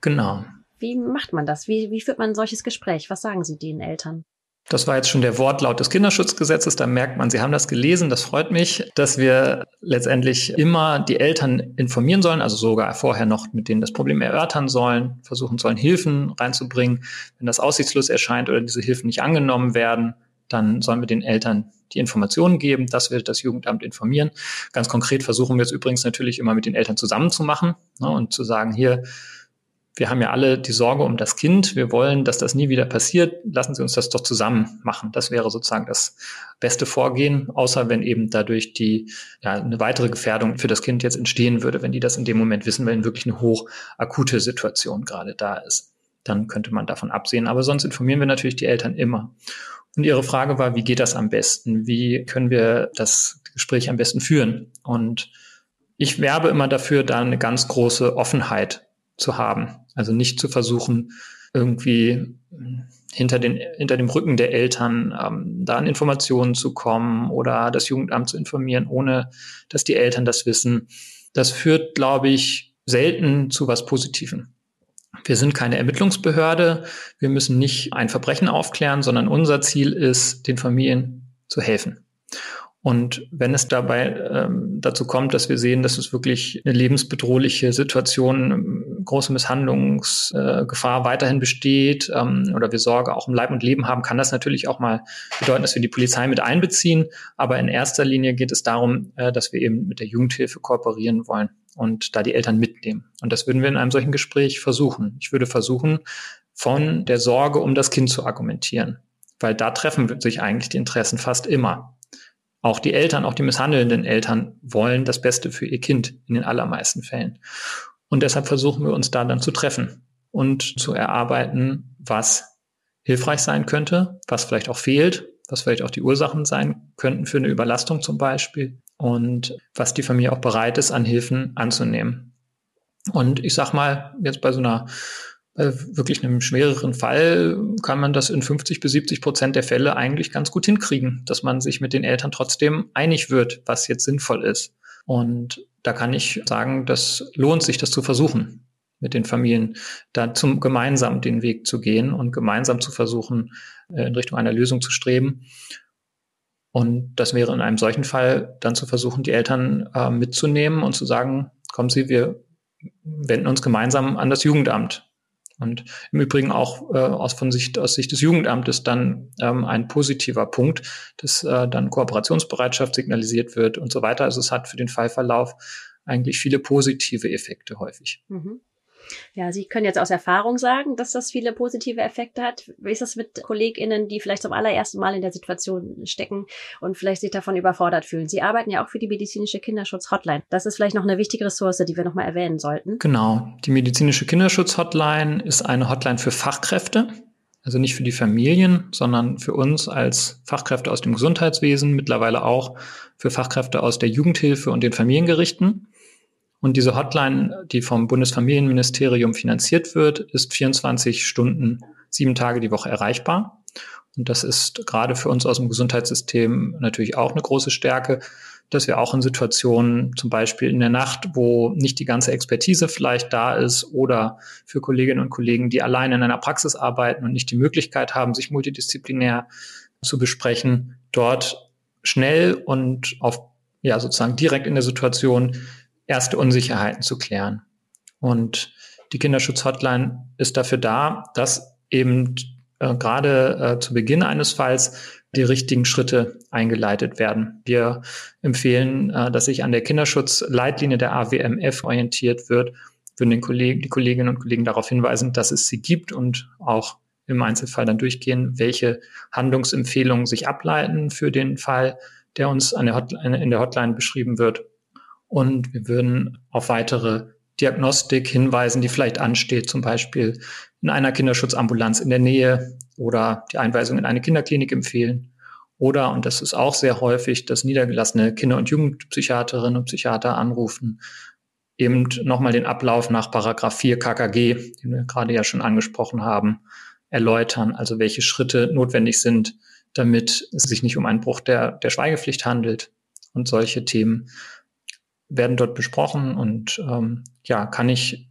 Genau. Wie macht man das? Wie, wie führt man ein solches Gespräch? Was sagen Sie den Eltern? Das war jetzt schon der Wortlaut des Kinderschutzgesetzes. Da merkt man, Sie haben das gelesen. Das freut mich, dass wir letztendlich immer die Eltern informieren sollen, also sogar vorher noch mit denen das Problem erörtern sollen, versuchen sollen, Hilfen reinzubringen. Wenn das aussichtslos erscheint oder diese Hilfen nicht angenommen werden, dann sollen wir den Eltern die Informationen geben, dass wir das Jugendamt informieren. Ganz konkret versuchen wir es übrigens natürlich immer mit den Eltern zusammen zu machen ne, und zu sagen, hier, wir haben ja alle die Sorge um das Kind. Wir wollen, dass das nie wieder passiert. Lassen Sie uns das doch zusammen machen. Das wäre sozusagen das beste Vorgehen, außer wenn eben dadurch die, ja, eine weitere Gefährdung für das Kind jetzt entstehen würde, wenn die das in dem Moment wissen, wenn wirklich eine hoch akute Situation gerade da ist. Dann könnte man davon absehen. Aber sonst informieren wir natürlich die Eltern immer. Und Ihre Frage war, wie geht das am besten? Wie können wir das Gespräch am besten führen? Und ich werbe immer dafür, da eine ganz große Offenheit zu haben. Also nicht zu versuchen, irgendwie hinter, den, hinter dem Rücken der Eltern ähm, da an Informationen zu kommen oder das Jugendamt zu informieren, ohne dass die Eltern das wissen. Das führt, glaube ich, selten zu was Positivem. Wir sind keine Ermittlungsbehörde. Wir müssen nicht ein Verbrechen aufklären, sondern unser Ziel ist, den Familien zu helfen. Und wenn es dabei ähm, dazu kommt, dass wir sehen, dass es wirklich eine lebensbedrohliche Situation, ähm, große Misshandlungsgefahr äh, weiterhin besteht ähm, oder wir Sorge auch um Leib und Leben haben, kann das natürlich auch mal bedeuten, dass wir die Polizei mit einbeziehen. Aber in erster Linie geht es darum, äh, dass wir eben mit der Jugendhilfe kooperieren wollen und da die Eltern mitnehmen. Und das würden wir in einem solchen Gespräch versuchen. Ich würde versuchen, von der Sorge um das Kind zu argumentieren, weil da treffen sich eigentlich die Interessen fast immer. Auch die Eltern, auch die misshandelnden Eltern wollen das Beste für ihr Kind in den allermeisten Fällen. Und deshalb versuchen wir uns da dann zu treffen und zu erarbeiten, was hilfreich sein könnte, was vielleicht auch fehlt, was vielleicht auch die Ursachen sein könnten für eine Überlastung zum Beispiel und was die Familie auch bereit ist, an Hilfen anzunehmen. Und ich sag mal, jetzt bei so einer bei wirklich einem schwereren Fall kann man das in 50 bis 70 Prozent der Fälle eigentlich ganz gut hinkriegen, dass man sich mit den Eltern trotzdem einig wird, was jetzt sinnvoll ist. Und da kann ich sagen, das lohnt sich, das zu versuchen, mit den Familien da zum gemeinsam den Weg zu gehen und gemeinsam zu versuchen, äh, in Richtung einer Lösung zu streben. Und das wäre in einem solchen Fall dann zu versuchen, die Eltern äh, mitzunehmen und zu sagen, kommen Sie, wir wenden uns gemeinsam an das Jugendamt und im Übrigen auch äh, aus, von Sicht, aus Sicht des Jugendamtes dann ähm, ein positiver Punkt, dass äh, dann Kooperationsbereitschaft signalisiert wird und so weiter. Also es hat für den Fallverlauf eigentlich viele positive Effekte häufig. Mhm. Ja, Sie können jetzt aus Erfahrung sagen, dass das viele positive Effekte hat. Wie ist das mit KollegInnen, die vielleicht zum allerersten Mal in der Situation stecken und vielleicht sich davon überfordert fühlen? Sie arbeiten ja auch für die medizinische Kinderschutz-Hotline. Das ist vielleicht noch eine wichtige Ressource, die wir nochmal erwähnen sollten. Genau. Die medizinische Kinderschutz-Hotline ist eine Hotline für Fachkräfte. Also nicht für die Familien, sondern für uns als Fachkräfte aus dem Gesundheitswesen, mittlerweile auch für Fachkräfte aus der Jugendhilfe und den Familiengerichten. Und diese Hotline, die vom Bundesfamilienministerium finanziert wird, ist 24 Stunden, sieben Tage die Woche erreichbar. Und das ist gerade für uns aus dem Gesundheitssystem natürlich auch eine große Stärke, dass wir auch in Situationen, zum Beispiel in der Nacht, wo nicht die ganze Expertise vielleicht da ist oder für Kolleginnen und Kollegen, die allein in einer Praxis arbeiten und nicht die Möglichkeit haben, sich multidisziplinär zu besprechen, dort schnell und auf, ja, sozusagen direkt in der Situation erste Unsicherheiten zu klären. Und die Kinderschutzhotline ist dafür da, dass eben äh, gerade äh, zu Beginn eines Falls die richtigen Schritte eingeleitet werden. Wir empfehlen, äh, dass sich an der Kinderschutzleitlinie der AWMF orientiert wird, würden den Kollegen, die Kolleginnen und Kollegen darauf hinweisen, dass es sie gibt und auch im Einzelfall dann durchgehen, welche Handlungsempfehlungen sich ableiten für den Fall, der uns der in der Hotline beschrieben wird und wir würden auf weitere Diagnostik hinweisen, die vielleicht ansteht, zum Beispiel in einer Kinderschutzambulanz in der Nähe oder die Einweisung in eine Kinderklinik empfehlen. Oder, und das ist auch sehr häufig, dass niedergelassene Kinder- und Jugendpsychiaterinnen und Psychiater anrufen, eben nochmal den Ablauf nach Paragraph 4 KKG, den wir gerade ja schon angesprochen haben, erläutern, also welche Schritte notwendig sind, damit es sich nicht um einen Bruch der, der Schweigepflicht handelt und solche Themen werden dort besprochen und ähm, ja, kann ich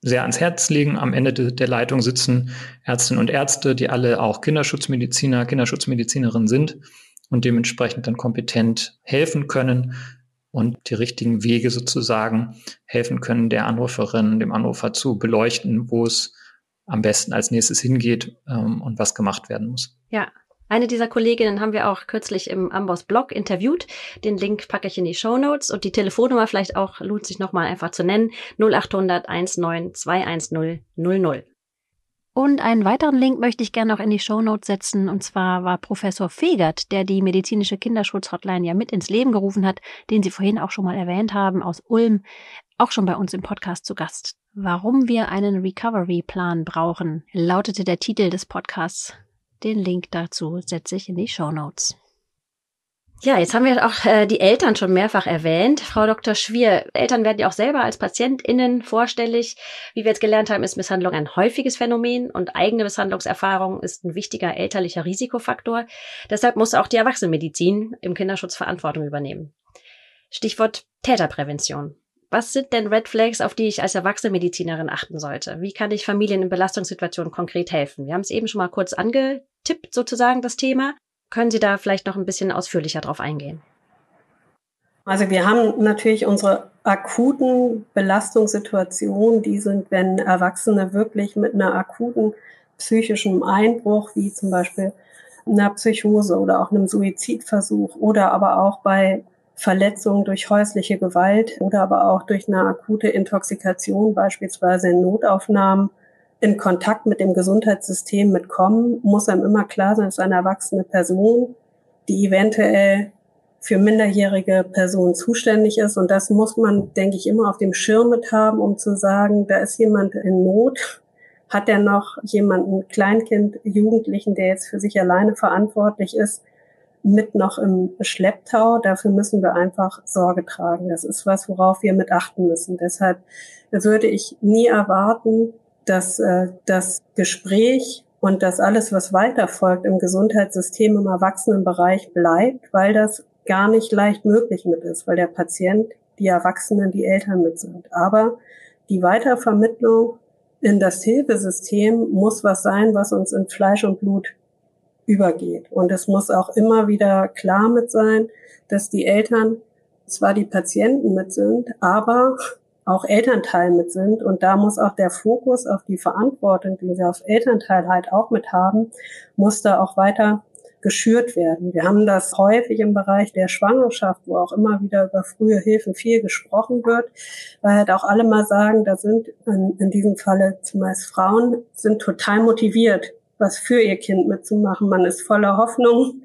sehr ans Herz legen. Am Ende de der Leitung sitzen Ärztinnen und Ärzte, die alle auch Kinderschutzmediziner, Kinderschutzmedizinerinnen sind und dementsprechend dann kompetent helfen können und die richtigen Wege sozusagen helfen können, der Anruferin, dem Anrufer zu beleuchten, wo es am besten als nächstes hingeht ähm, und was gemacht werden muss. Ja, eine dieser Kolleginnen haben wir auch kürzlich im Amboss Blog interviewt. Den Link packe ich in die Show Notes und die Telefonnummer vielleicht auch lohnt sich nochmal einfach zu nennen. 0800 19 210 00. Und einen weiteren Link möchte ich gerne noch in die Show Notes setzen. Und zwar war Professor Fegert, der die medizinische Kinderschutzhotline ja mit ins Leben gerufen hat, den Sie vorhin auch schon mal erwähnt haben, aus Ulm, auch schon bei uns im Podcast zu Gast. Warum wir einen Recovery-Plan brauchen, lautete der Titel des Podcasts. Den Link dazu setze ich in die Show Notes. Ja, jetzt haben wir auch äh, die Eltern schon mehrfach erwähnt. Frau Dr. Schwier, Eltern werden ja auch selber als PatientInnen vorstellig. Wie wir jetzt gelernt haben, ist Misshandlung ein häufiges Phänomen und eigene Misshandlungserfahrung ist ein wichtiger elterlicher Risikofaktor. Deshalb muss auch die Erwachsenenmedizin im Kinderschutz Verantwortung übernehmen. Stichwort Täterprävention. Was sind denn Red Flags, auf die ich als Erwachsenenmedizinerin achten sollte? Wie kann ich Familien in Belastungssituationen konkret helfen? Wir haben es eben schon mal kurz angetippt, sozusagen, das Thema. Können Sie da vielleicht noch ein bisschen ausführlicher drauf eingehen? Also wir haben natürlich unsere akuten Belastungssituationen, die sind, wenn Erwachsene wirklich mit einer akuten psychischen Einbruch, wie zum Beispiel einer Psychose oder auch einem Suizidversuch oder aber auch bei Verletzungen durch häusliche Gewalt oder aber auch durch eine akute Intoxikation, beispielsweise in Notaufnahmen, in Kontakt mit dem Gesundheitssystem mitkommen, muss einem immer klar sein, es ist eine erwachsene Person, die eventuell für minderjährige Personen zuständig ist. Und das muss man, denke ich, immer auf dem Schirm mit haben, um zu sagen, da ist jemand in Not. Hat er noch jemanden, Kleinkind, Jugendlichen, der jetzt für sich alleine verantwortlich ist, mit noch im Schlepptau. Dafür müssen wir einfach Sorge tragen. Das ist was, worauf wir mit achten müssen. Deshalb würde ich nie erwarten, dass äh, das Gespräch und dass alles, was weiter folgt im Gesundheitssystem im Erwachsenenbereich bleibt, weil das gar nicht leicht möglich mit ist, weil der Patient, die Erwachsenen, die Eltern mit sind. Aber die Weitervermittlung in das Hilfesystem muss was sein, was uns in Fleisch und Blut übergeht. Und es muss auch immer wieder klar mit sein, dass die Eltern zwar die Patienten mit sind, aber auch Elternteil mit sind. Und da muss auch der Fokus auf die Verantwortung, die wir auf Elternteil halt auch mit haben, muss da auch weiter geschürt werden. Wir haben das häufig im Bereich der Schwangerschaft, wo auch immer wieder über frühe Hilfen viel gesprochen wird, weil halt auch alle mal sagen, da sind in, in diesem Falle zumeist Frauen, sind total motiviert, was für ihr Kind mitzumachen. Man ist voller Hoffnung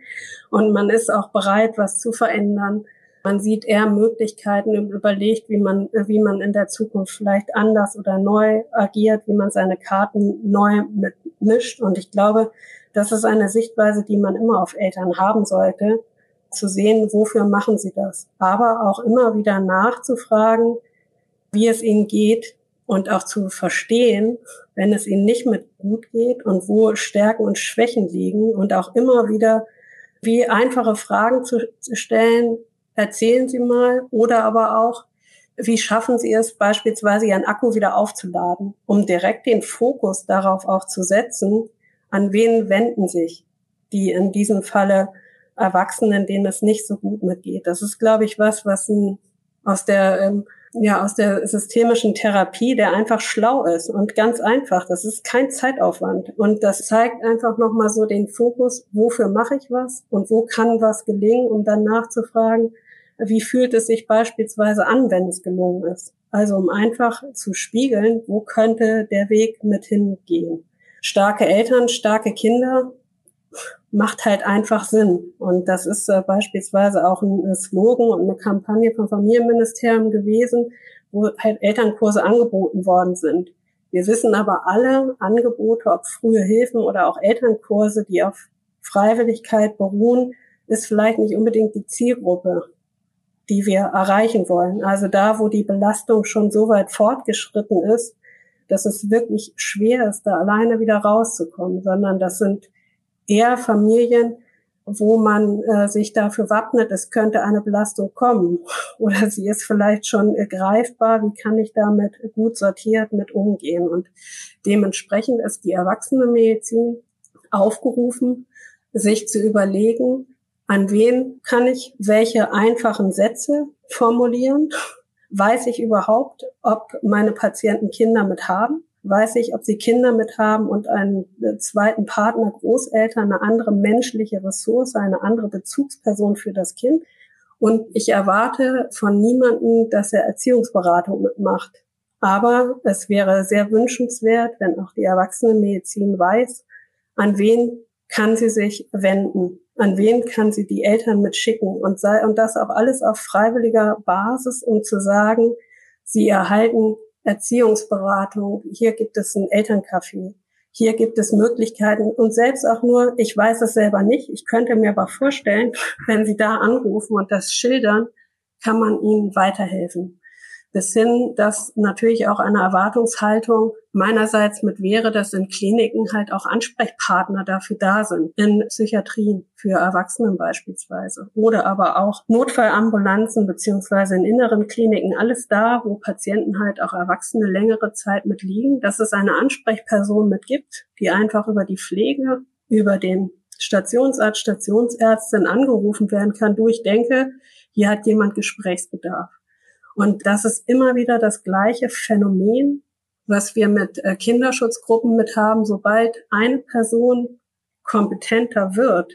und man ist auch bereit, was zu verändern. Man sieht eher Möglichkeiten und überlegt, wie man, wie man in der Zukunft vielleicht anders oder neu agiert, wie man seine Karten neu mitmischt. Und ich glaube, das ist eine Sichtweise, die man immer auf Eltern haben sollte, zu sehen, wofür machen sie das. Aber auch immer wieder nachzufragen, wie es ihnen geht, und auch zu verstehen, wenn es ihnen nicht mit gut geht und wo Stärken und Schwächen liegen und auch immer wieder wie einfache Fragen zu stellen, erzählen Sie mal oder aber auch, wie schaffen Sie es beispielsweise Ihren Akku wieder aufzuladen, um direkt den Fokus darauf auch zu setzen, an wen wenden sich die in diesem Falle Erwachsenen, denen es nicht so gut mitgeht. Das ist, glaube ich, was, was ein, aus der ähm, ja, aus der systemischen Therapie, der einfach schlau ist und ganz einfach. Das ist kein Zeitaufwand. Und das zeigt einfach nochmal so den Fokus, wofür mache ich was und wo kann was gelingen, um dann nachzufragen, wie fühlt es sich beispielsweise an, wenn es gelungen ist. Also um einfach zu spiegeln, wo könnte der Weg mit hingehen. Starke Eltern, starke Kinder, macht halt einfach Sinn. Und das ist äh, beispielsweise auch ein Slogan und eine Kampagne vom Familienministerium gewesen, wo halt Elternkurse angeboten worden sind. Wir wissen aber alle Angebote, ob frühe Hilfen oder auch Elternkurse, die auf Freiwilligkeit beruhen, ist vielleicht nicht unbedingt die Zielgruppe, die wir erreichen wollen. Also da, wo die Belastung schon so weit fortgeschritten ist, dass es wirklich schwer ist, da alleine wieder rauszukommen, sondern das sind eher Familien, wo man äh, sich dafür wappnet, es könnte eine Belastung kommen oder sie ist vielleicht schon greifbar, wie kann ich damit gut sortiert mit umgehen. Und dementsprechend ist die Erwachsenenmedizin aufgerufen, sich zu überlegen, an wen kann ich welche einfachen Sätze formulieren? Weiß ich überhaupt, ob meine Patienten Kinder mit haben? weiß ich, ob sie Kinder mit haben und einen äh, zweiten Partner, Großeltern, eine andere menschliche Ressource, eine andere Bezugsperson für das Kind. Und ich erwarte von niemandem, dass er Erziehungsberatung mitmacht. Aber es wäre sehr wünschenswert, wenn auch die Erwachsenenmedizin weiß, an wen kann sie sich wenden, an wen kann sie die Eltern mitschicken? Und sei, und das auch alles auf freiwilliger Basis, um zu sagen, sie erhalten Erziehungsberatung, hier gibt es ein Elterncafé, hier gibt es Möglichkeiten. Und selbst auch nur, ich weiß es selber nicht, ich könnte mir aber vorstellen, wenn Sie da anrufen und das schildern, kann man Ihnen weiterhelfen bis hin, dass natürlich auch eine Erwartungshaltung meinerseits mit wäre, dass in Kliniken halt auch Ansprechpartner dafür da sind, in Psychiatrien für Erwachsenen beispielsweise oder aber auch Notfallambulanzen beziehungsweise in inneren Kliniken, alles da, wo Patienten halt auch Erwachsene längere Zeit mit liegen, dass es eine Ansprechperson mit gibt, die einfach über die Pflege, über den Stationsarzt, Stationsärztin angerufen werden kann, du, denke, hier hat jemand Gesprächsbedarf. Und das ist immer wieder das gleiche Phänomen, was wir mit äh, Kinderschutzgruppen mit haben. Sobald eine Person kompetenter wird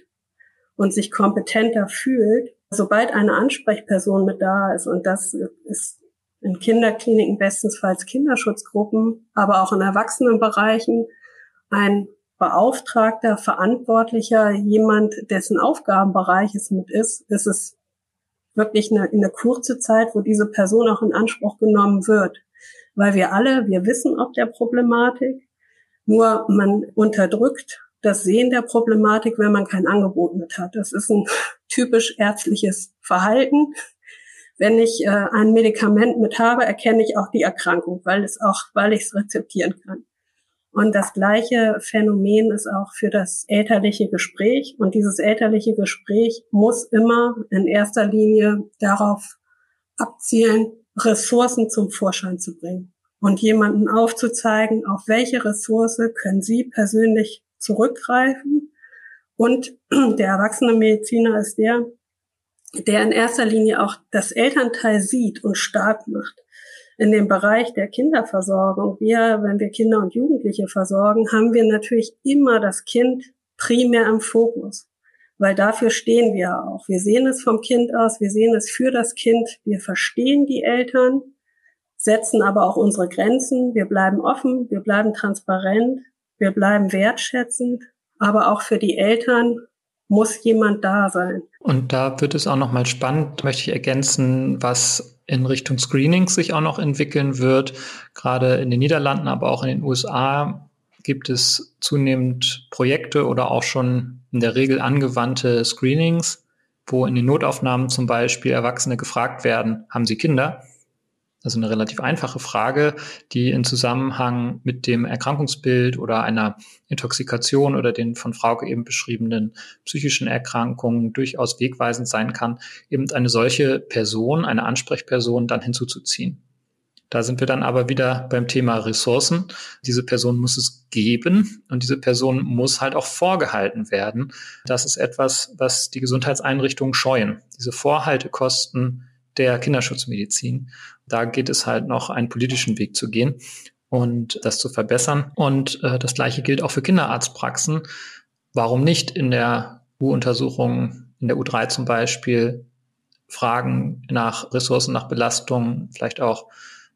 und sich kompetenter fühlt, sobald eine Ansprechperson mit da ist, und das ist in Kinderkliniken bestensfalls Kinderschutzgruppen, aber auch in Erwachsenenbereichen ein Beauftragter, Verantwortlicher, jemand, dessen Aufgabenbereich es mit ist, ist es wirklich eine, eine kurze Zeit, wo diese Person auch in Anspruch genommen wird. Weil wir alle, wir wissen ob der Problematik, nur man unterdrückt das Sehen der Problematik, wenn man kein Angebot mit hat. Das ist ein typisch ärztliches Verhalten. Wenn ich äh, ein Medikament mit habe, erkenne ich auch die Erkrankung, weil es auch, weil ich es rezeptieren kann. Und das gleiche Phänomen ist auch für das elterliche Gespräch. Und dieses elterliche Gespräch muss immer in erster Linie darauf abzielen, Ressourcen zum Vorschein zu bringen und jemanden aufzuzeigen, auf welche Ressource können Sie persönlich zurückgreifen. Und der erwachsene Mediziner ist der, der in erster Linie auch das Elternteil sieht und stark macht in dem Bereich der Kinderversorgung, wir, wenn wir Kinder und Jugendliche versorgen, haben wir natürlich immer das Kind primär im Fokus, weil dafür stehen wir auch. Wir sehen es vom Kind aus, wir sehen es für das Kind, wir verstehen die Eltern, setzen aber auch unsere Grenzen, wir bleiben offen, wir bleiben transparent, wir bleiben wertschätzend, aber auch für die Eltern muss jemand da sein. Und da wird es auch noch mal spannend, möchte ich ergänzen, was in Richtung Screenings sich auch noch entwickeln wird. Gerade in den Niederlanden, aber auch in den USA gibt es zunehmend Projekte oder auch schon in der Regel angewandte Screenings, wo in den Notaufnahmen zum Beispiel Erwachsene gefragt werden, haben sie Kinder? Also eine relativ einfache Frage, die in Zusammenhang mit dem Erkrankungsbild oder einer Intoxikation oder den von Frauke eben beschriebenen psychischen Erkrankungen durchaus wegweisend sein kann, eben eine solche Person, eine Ansprechperson dann hinzuzuziehen. Da sind wir dann aber wieder beim Thema Ressourcen. Diese Person muss es geben und diese Person muss halt auch vorgehalten werden. Das ist etwas, was die Gesundheitseinrichtungen scheuen. Diese Vorhaltekosten der Kinderschutzmedizin. Da geht es halt noch einen politischen Weg zu gehen und das zu verbessern. Und äh, das Gleiche gilt auch für Kinderarztpraxen. Warum nicht in der U-Untersuchung, in der U3 zum Beispiel, Fragen nach Ressourcen, nach Belastungen, vielleicht auch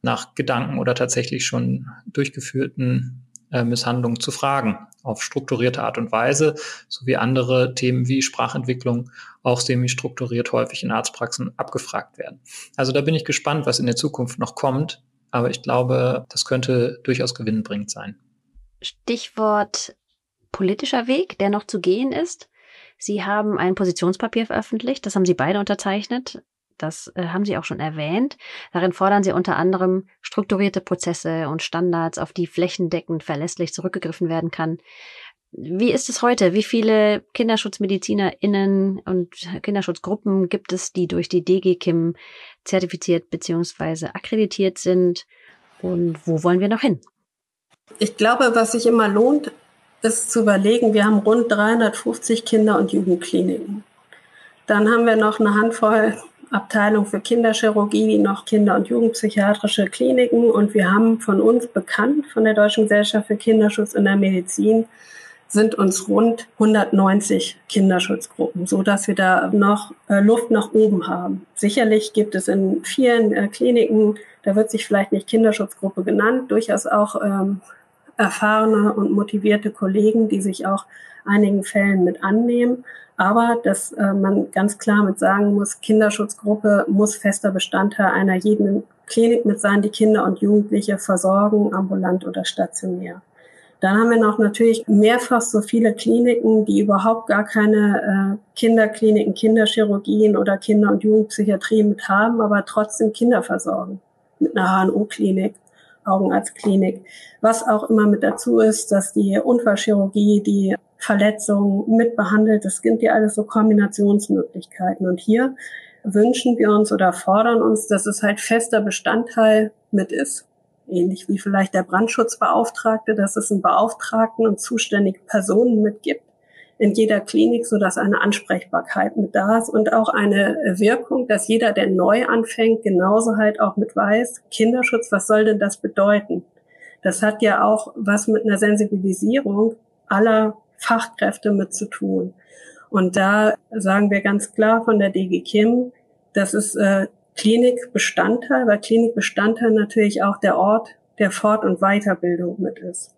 nach Gedanken oder tatsächlich schon durchgeführten äh, Misshandlungen zu fragen, auf strukturierte Art und Weise, sowie andere Themen wie Sprachentwicklung auch semi-strukturiert häufig in Arztpraxen abgefragt werden. Also da bin ich gespannt, was in der Zukunft noch kommt, aber ich glaube, das könnte durchaus gewinnbringend sein. Stichwort politischer Weg, der noch zu gehen ist. Sie haben ein Positionspapier veröffentlicht, das haben Sie beide unterzeichnet. Das äh, haben Sie auch schon erwähnt. Darin fordern Sie unter anderem strukturierte Prozesse und Standards, auf die flächendeckend verlässlich zurückgegriffen werden kann. Wie ist es heute? Wie viele KinderschutzmedizinerInnen und Kinderschutzgruppen gibt es, die durch die DGKIM zertifiziert bzw. akkreditiert sind? Und wo wollen wir noch hin? Ich glaube, was sich immer lohnt, ist zu überlegen, wir haben rund 350 Kinder- und Jugendkliniken. Dann haben wir noch eine Handvoll Abteilung für Kinderchirurgie, noch Kinder- und Jugendpsychiatrische Kliniken. Und wir haben von uns bekannt, von der Deutschen Gesellschaft für Kinderschutz in der Medizin, sind uns rund 190 Kinderschutzgruppen, so dass wir da noch äh, Luft nach oben haben. Sicherlich gibt es in vielen äh, Kliniken, da wird sich vielleicht nicht Kinderschutzgruppe genannt, durchaus auch ähm, erfahrene und motivierte Kollegen, die sich auch einigen Fällen mit annehmen. Aber dass äh, man ganz klar mit sagen muss, Kinderschutzgruppe muss fester Bestandteil einer jeden Klinik mit sein, die Kinder und Jugendliche versorgen, ambulant oder stationär. Dann haben wir noch natürlich mehrfach so viele Kliniken, die überhaupt gar keine äh, Kinderkliniken, Kinderchirurgien oder Kinder- und Jugendpsychiatrie mit haben, aber trotzdem Kinder versorgen. Mit einer HNO-Klinik, Augenarztklinik. Was auch immer mit dazu ist, dass die Unfallchirurgie, die Verletzungen mitbehandelt, das sind ja alles so Kombinationsmöglichkeiten. Und hier wünschen wir uns oder fordern uns, dass es halt fester Bestandteil mit ist ähnlich wie vielleicht der Brandschutzbeauftragte, dass es einen Beauftragten und zuständige Personen mitgibt in jeder Klinik, so dass eine Ansprechbarkeit mit da ist und auch eine Wirkung, dass jeder, der neu anfängt, genauso halt auch mit weiß, Kinderschutz, was soll denn das bedeuten? Das hat ja auch was mit einer Sensibilisierung aller Fachkräfte mit zu tun. Und da sagen wir ganz klar von der DG Kim, das ist äh, Klinikbestandteil, weil Klinikbestandteil natürlich auch der Ort der Fort- und Weiterbildung mit ist.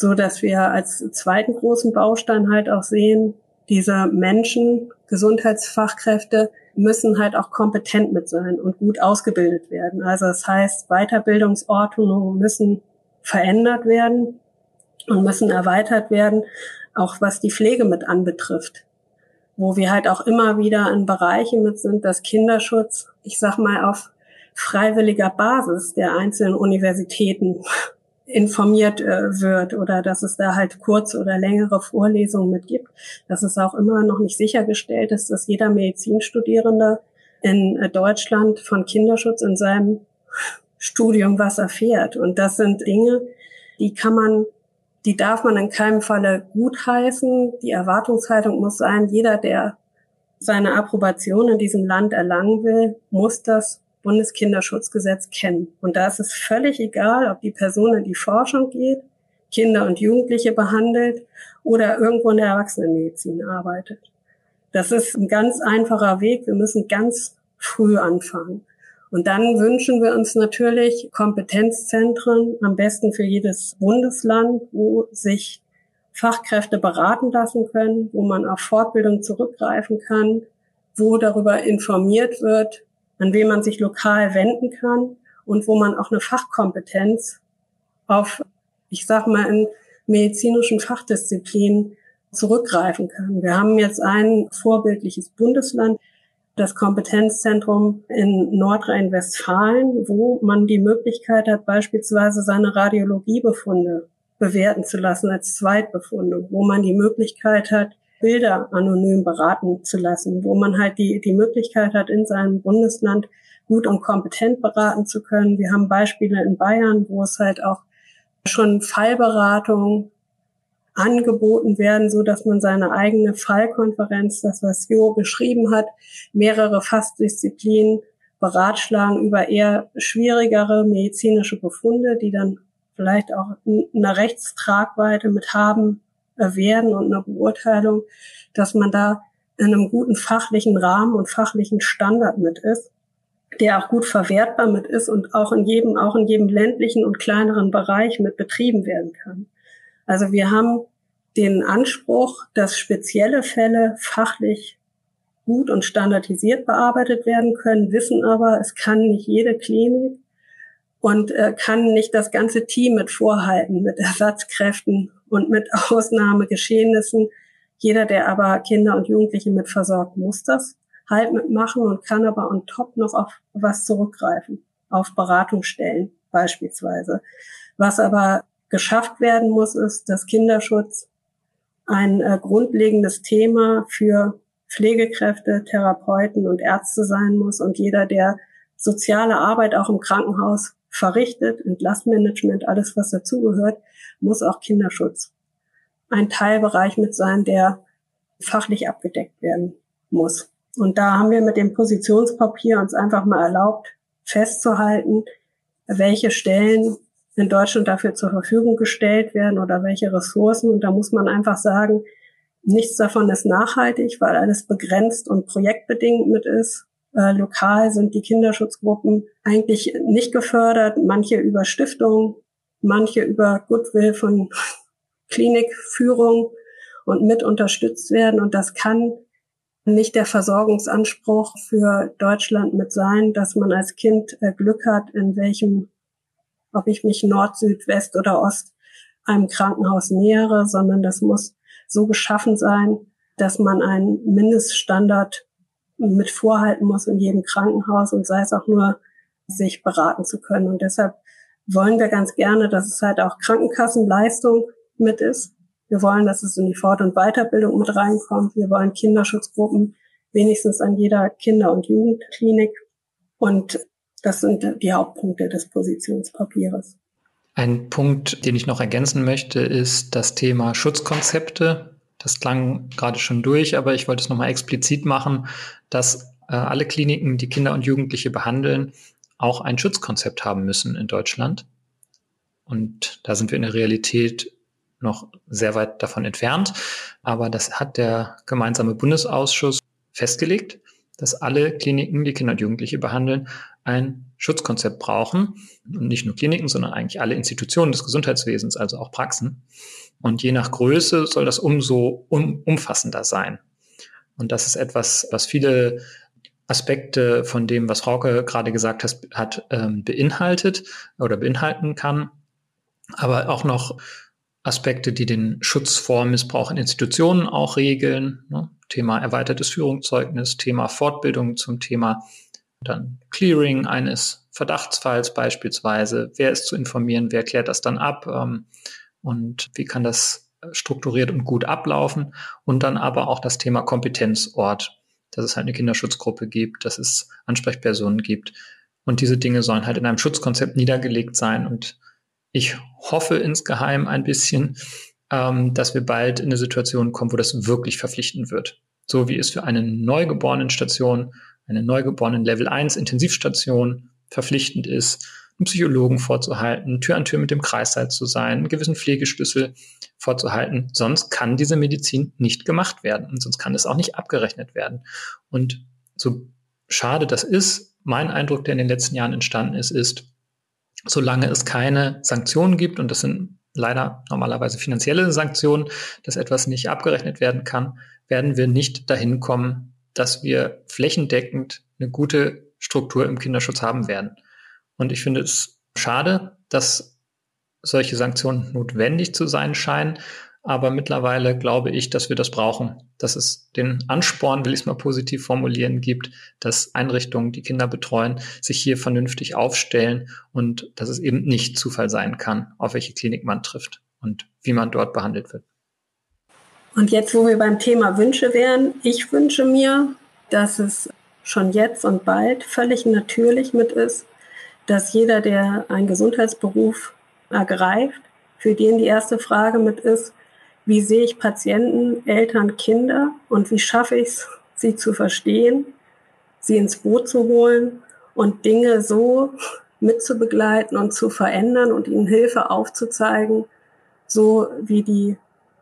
So dass wir als zweiten großen Baustein halt auch sehen, diese Menschen, Gesundheitsfachkräfte müssen halt auch kompetent mit sein und gut ausgebildet werden. Also das heißt, Weiterbildungsordnungen müssen verändert werden und müssen erweitert werden, auch was die Pflege mit anbetrifft wo wir halt auch immer wieder in Bereichen mit sind, dass Kinderschutz, ich sag mal, auf freiwilliger Basis der einzelnen Universitäten informiert äh, wird oder dass es da halt kurz oder längere Vorlesungen mit gibt, dass es auch immer noch nicht sichergestellt ist, dass jeder Medizinstudierende in äh, Deutschland von Kinderschutz in seinem Studium was erfährt. Und das sind Dinge, die kann man die darf man in keinem Falle gutheißen. Die Erwartungshaltung muss sein, jeder, der seine Approbation in diesem Land erlangen will, muss das Bundeskinderschutzgesetz kennen. Und da ist es völlig egal, ob die Person in die Forschung geht, Kinder und Jugendliche behandelt oder irgendwo in der Erwachsenenmedizin arbeitet. Das ist ein ganz einfacher Weg. Wir müssen ganz früh anfangen. Und dann wünschen wir uns natürlich Kompetenzzentren, am besten für jedes Bundesland, wo sich Fachkräfte beraten lassen können, wo man auf Fortbildung zurückgreifen kann, wo darüber informiert wird, an wen man sich lokal wenden kann und wo man auch eine Fachkompetenz auf, ich sag mal, in medizinischen Fachdisziplinen zurückgreifen kann. Wir haben jetzt ein vorbildliches Bundesland, das Kompetenzzentrum in Nordrhein-Westfalen, wo man die Möglichkeit hat, beispielsweise seine Radiologiebefunde bewerten zu lassen als Zweitbefunde, wo man die Möglichkeit hat, Bilder anonym beraten zu lassen, wo man halt die, die Möglichkeit hat, in seinem Bundesland gut und kompetent beraten zu können. Wir haben Beispiele in Bayern, wo es halt auch schon Fallberatung angeboten werden, so dass man seine eigene Fallkonferenz, das was Jo beschrieben hat, mehrere Fachdisziplinen beratschlagen über eher schwierigere medizinische Befunde, die dann vielleicht auch eine Rechtstragweite mit haben äh, werden und eine Beurteilung, dass man da in einem guten fachlichen Rahmen und fachlichen Standard mit ist, der auch gut verwertbar mit ist und auch in jedem, auch in jedem ländlichen und kleineren Bereich mit betrieben werden kann. Also wir haben den Anspruch, dass spezielle Fälle fachlich gut und standardisiert bearbeitet werden können, wissen aber, es kann nicht jede Klinik und äh, kann nicht das ganze Team mit vorhalten, mit Ersatzkräften und mit Ausnahmegeschehnissen. Jeder, der aber Kinder und Jugendliche mit versorgt, muss das halt mitmachen und kann aber on top noch auf was zurückgreifen, auf Beratungsstellen beispielsweise. Was aber geschafft werden muss, ist, dass Kinderschutz ein äh, grundlegendes Thema für Pflegekräfte, Therapeuten und Ärzte sein muss. Und jeder, der soziale Arbeit auch im Krankenhaus verrichtet, Entlastmanagement, alles was dazugehört, muss auch Kinderschutz ein Teilbereich mit sein, der fachlich abgedeckt werden muss. Und da haben wir mit dem Positionspapier uns einfach mal erlaubt, festzuhalten, welche Stellen in Deutschland dafür zur Verfügung gestellt werden oder welche Ressourcen. Und da muss man einfach sagen, nichts davon ist nachhaltig, weil alles begrenzt und projektbedingt mit ist. Äh, lokal sind die Kinderschutzgruppen eigentlich nicht gefördert, manche über Stiftungen, manche über Goodwill von Klinikführung und mit unterstützt werden. Und das kann nicht der Versorgungsanspruch für Deutschland mit sein, dass man als Kind äh, Glück hat, in welchem ob ich mich Nord, Süd, West oder Ost einem Krankenhaus nähere, sondern das muss so geschaffen sein, dass man einen Mindeststandard mit vorhalten muss in jedem Krankenhaus und sei es auch nur, sich beraten zu können. Und deshalb wollen wir ganz gerne, dass es halt auch Krankenkassenleistung mit ist. Wir wollen, dass es in die Fort- und Weiterbildung mit reinkommt. Wir wollen Kinderschutzgruppen wenigstens an jeder Kinder- und Jugendklinik. Und das sind die Hauptpunkte des Positionspapiers. Ein Punkt, den ich noch ergänzen möchte, ist das Thema Schutzkonzepte. Das klang gerade schon durch, aber ich wollte es nochmal explizit machen, dass äh, alle Kliniken, die Kinder und Jugendliche behandeln, auch ein Schutzkonzept haben müssen in Deutschland. Und da sind wir in der Realität noch sehr weit davon entfernt. Aber das hat der gemeinsame Bundesausschuss festgelegt, dass alle Kliniken, die Kinder und Jugendliche behandeln, ein Schutzkonzept brauchen. Und nicht nur Kliniken, sondern eigentlich alle Institutionen des Gesundheitswesens, also auch Praxen. Und je nach Größe soll das umso um, umfassender sein. Und das ist etwas, was viele Aspekte von dem, was Frauke gerade gesagt hat, hat ähm, beinhaltet oder beinhalten kann, aber auch noch Aspekte, die den Schutz vor Missbrauch in Institutionen auch regeln. Ne? Thema erweitertes Führungszeugnis, Thema Fortbildung zum Thema dann Clearing eines Verdachtsfalls beispielsweise. Wer ist zu informieren? Wer klärt das dann ab? Ähm, und wie kann das strukturiert und gut ablaufen? Und dann aber auch das Thema Kompetenzort dass es halt eine Kinderschutzgruppe gibt, dass es Ansprechpersonen gibt. Und diese Dinge sollen halt in einem Schutzkonzept niedergelegt sein. Und ich hoffe insgeheim ein bisschen, ähm, dass wir bald in eine Situation kommen, wo das wirklich verpflichtend wird. So wie es für eine neugeborenen Station, eine neugeborenen Level 1 Intensivstation verpflichtend ist, einen Psychologen vorzuhalten, Tür an Tür mit dem Kreissaal zu sein, einen gewissen Pflegeschlüssel vorzuhalten. Sonst kann diese Medizin nicht gemacht werden und sonst kann es auch nicht abgerechnet werden. Und so schade das ist, mein Eindruck, der in den letzten Jahren entstanden ist, ist, solange es keine Sanktionen gibt, und das sind leider normalerweise finanzielle Sanktionen, dass etwas nicht abgerechnet werden kann, werden wir nicht dahin kommen, dass wir flächendeckend eine gute Struktur im Kinderschutz haben werden. Und ich finde es schade, dass solche Sanktionen notwendig zu sein scheinen. Aber mittlerweile glaube ich, dass wir das brauchen, dass es den Ansporn, will ich es mal positiv formulieren, gibt, dass Einrichtungen, die Kinder betreuen, sich hier vernünftig aufstellen und dass es eben nicht Zufall sein kann, auf welche Klinik man trifft und wie man dort behandelt wird. Und jetzt, wo wir beim Thema Wünsche wären, ich wünsche mir, dass es schon jetzt und bald völlig natürlich mit ist, dass jeder, der einen Gesundheitsberuf ergreift, für den die erste Frage mit ist, wie sehe ich Patienten, Eltern, Kinder und wie schaffe ich es, sie zu verstehen, sie ins Boot zu holen und Dinge so mitzubegleiten und zu verändern und ihnen Hilfe aufzuzeigen, so wie die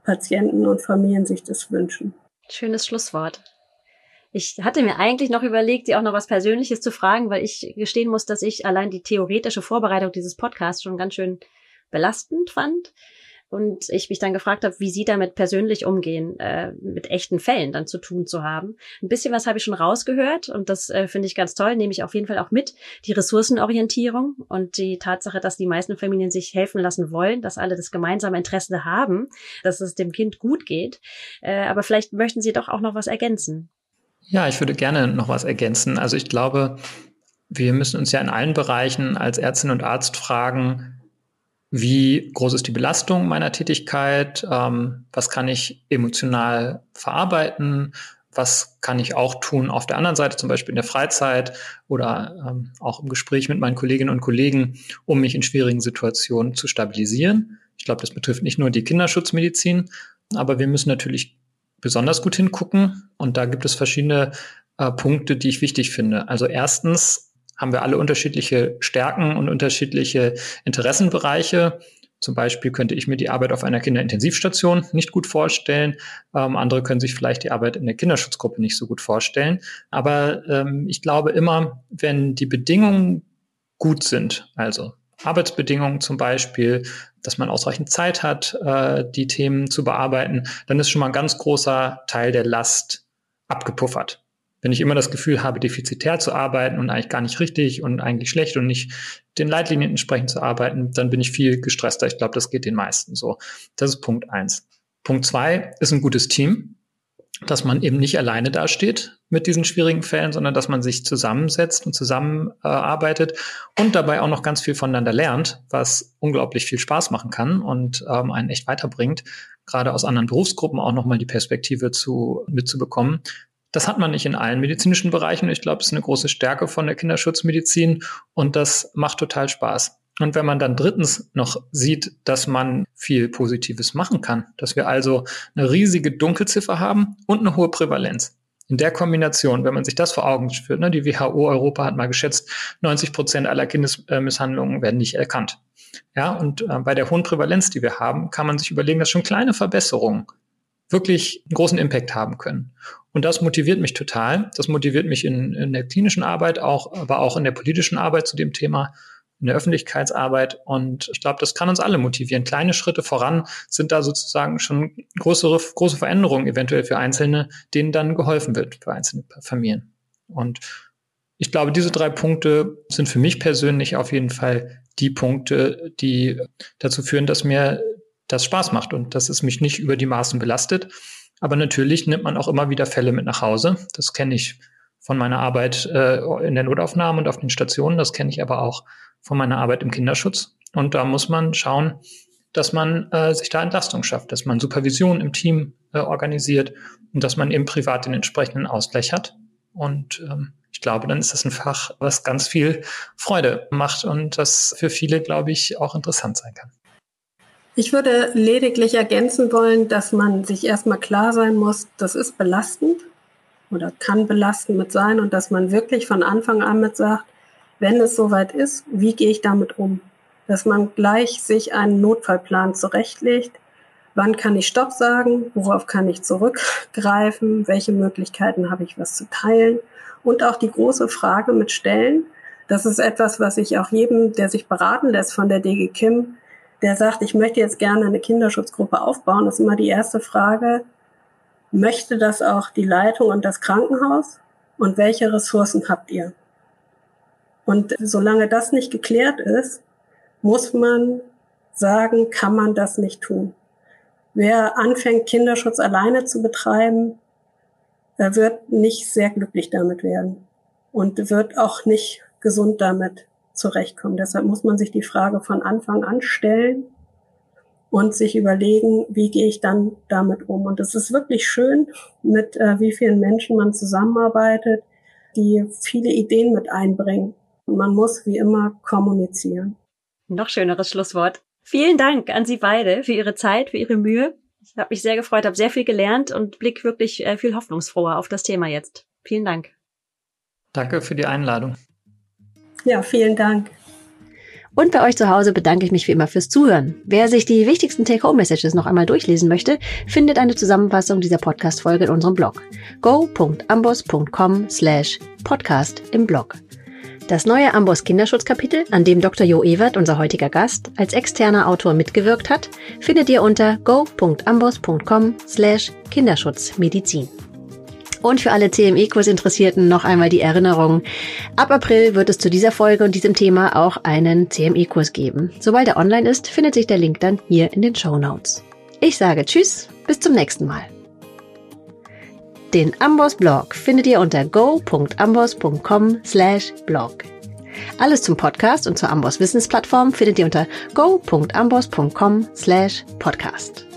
Patienten und Familien sich das wünschen. Schönes Schlusswort. Ich hatte mir eigentlich noch überlegt, Sie auch noch was Persönliches zu fragen, weil ich gestehen muss, dass ich allein die theoretische Vorbereitung dieses Podcasts schon ganz schön belastend fand. Und ich mich dann gefragt habe, wie Sie damit persönlich umgehen, äh, mit echten Fällen dann zu tun zu haben. Ein bisschen was habe ich schon rausgehört und das äh, finde ich ganz toll, nehme ich auf jeden Fall auch mit. Die Ressourcenorientierung und die Tatsache, dass die meisten Familien sich helfen lassen wollen, dass alle das gemeinsame Interesse haben, dass es dem Kind gut geht. Äh, aber vielleicht möchten Sie doch auch noch was ergänzen. Ja, ich würde gerne noch was ergänzen. Also ich glaube, wir müssen uns ja in allen Bereichen als Ärztin und Arzt fragen, wie groß ist die Belastung meiner Tätigkeit? Ähm, was kann ich emotional verarbeiten? Was kann ich auch tun auf der anderen Seite, zum Beispiel in der Freizeit oder ähm, auch im Gespräch mit meinen Kolleginnen und Kollegen, um mich in schwierigen Situationen zu stabilisieren? Ich glaube, das betrifft nicht nur die Kinderschutzmedizin, aber wir müssen natürlich besonders gut hingucken. Und da gibt es verschiedene äh, Punkte, die ich wichtig finde. Also erstens haben wir alle unterschiedliche Stärken und unterschiedliche Interessenbereiche. Zum Beispiel könnte ich mir die Arbeit auf einer Kinderintensivstation nicht gut vorstellen. Ähm, andere können sich vielleicht die Arbeit in der Kinderschutzgruppe nicht so gut vorstellen. Aber ähm, ich glaube immer, wenn die Bedingungen gut sind, also Arbeitsbedingungen zum Beispiel, dass man ausreichend Zeit hat, äh, die Themen zu bearbeiten, dann ist schon mal ein ganz großer Teil der Last abgepuffert. Wenn ich immer das Gefühl habe, defizitär zu arbeiten und eigentlich gar nicht richtig und eigentlich schlecht und nicht den Leitlinien entsprechend zu arbeiten, dann bin ich viel gestresster. Ich glaube, das geht den meisten so. Das ist Punkt eins. Punkt zwei ist ein gutes Team dass man eben nicht alleine dasteht mit diesen schwierigen Fällen, sondern dass man sich zusammensetzt und zusammenarbeitet äh, und dabei auch noch ganz viel voneinander lernt, was unglaublich viel Spaß machen kann und ähm, einen echt weiterbringt, gerade aus anderen Berufsgruppen auch nochmal die Perspektive zu, mitzubekommen. Das hat man nicht in allen medizinischen Bereichen. Ich glaube, es ist eine große Stärke von der Kinderschutzmedizin und das macht total Spaß. Und wenn man dann drittens noch sieht, dass man viel Positives machen kann, dass wir also eine riesige Dunkelziffer haben und eine hohe Prävalenz. In der Kombination, wenn man sich das vor Augen führt, ne, die WHO Europa hat mal geschätzt, 90 Prozent aller Kindesmisshandlungen werden nicht erkannt. Ja, und äh, bei der hohen Prävalenz, die wir haben, kann man sich überlegen, dass schon kleine Verbesserungen wirklich einen großen Impact haben können. Und das motiviert mich total. Das motiviert mich in, in der klinischen Arbeit auch, aber auch in der politischen Arbeit zu dem Thema in der Öffentlichkeitsarbeit. Und ich glaube, das kann uns alle motivieren. Kleine Schritte voran sind da sozusagen schon größere, große Veränderungen eventuell für Einzelne, denen dann geholfen wird für einzelne Familien. Und ich glaube, diese drei Punkte sind für mich persönlich auf jeden Fall die Punkte, die dazu führen, dass mir das Spaß macht und dass es mich nicht über die Maßen belastet. Aber natürlich nimmt man auch immer wieder Fälle mit nach Hause. Das kenne ich von meiner Arbeit äh, in der Notaufnahme und auf den Stationen. Das kenne ich aber auch von meiner Arbeit im Kinderschutz. Und da muss man schauen, dass man äh, sich da Entlastung schafft, dass man Supervision im Team äh, organisiert und dass man eben privat den entsprechenden Ausgleich hat. Und ähm, ich glaube, dann ist das ein Fach, was ganz viel Freude macht und das für viele, glaube ich, auch interessant sein kann. Ich würde lediglich ergänzen wollen, dass man sich erstmal klar sein muss, das ist belastend oder kann belastend mit sein und dass man wirklich von Anfang an mit sagt, wenn es soweit ist, wie gehe ich damit um? Dass man gleich sich einen Notfallplan zurechtlegt. Wann kann ich Stopp sagen? Worauf kann ich zurückgreifen? Welche Möglichkeiten habe ich, was zu teilen? Und auch die große Frage mit Stellen. Das ist etwas, was ich auch jedem, der sich beraten lässt von der DG Kim, der sagt, ich möchte jetzt gerne eine Kinderschutzgruppe aufbauen, das ist immer die erste Frage. Möchte das auch die Leitung und das Krankenhaus? Und welche Ressourcen habt ihr? Und solange das nicht geklärt ist, muss man sagen, kann man das nicht tun. Wer anfängt, Kinderschutz alleine zu betreiben, wird nicht sehr glücklich damit werden und wird auch nicht gesund damit zurechtkommen. Deshalb muss man sich die Frage von Anfang an stellen und sich überlegen, wie gehe ich dann damit um. Und es ist wirklich schön, mit äh, wie vielen Menschen man zusammenarbeitet, die viele Ideen mit einbringen. Man muss wie immer kommunizieren. Noch schöneres Schlusswort. Vielen Dank an Sie beide für Ihre Zeit, für Ihre Mühe. Ich habe mich sehr gefreut, habe sehr viel gelernt und blick wirklich äh, viel hoffnungsfroher auf das Thema jetzt. Vielen Dank. Danke für die Einladung. Ja, vielen Dank. Und bei euch zu Hause bedanke ich mich wie immer fürs Zuhören. Wer sich die wichtigsten Take-Home-Messages noch einmal durchlesen möchte, findet eine Zusammenfassung dieser Podcast-Folge in unserem Blog go.ambos.com slash podcast im Blog. Das neue Amboss Kinderschutzkapitel, an dem Dr. Jo Ewert, unser heutiger Gast, als externer Autor mitgewirkt hat, findet ihr unter go.amboss.com slash Kinderschutzmedizin. Und für alle CME-Kurs-Interessierten noch einmal die Erinnerung. Ab April wird es zu dieser Folge und diesem Thema auch einen CME-Kurs geben. Sobald er online ist, findet sich der Link dann hier in den Show Notes. Ich sage Tschüss, bis zum nächsten Mal. Den Amboss Blog findet ihr unter go.amboss.com slash blog. Alles zum Podcast und zur Amboss Wissensplattform findet ihr unter go.amboss.com slash podcast.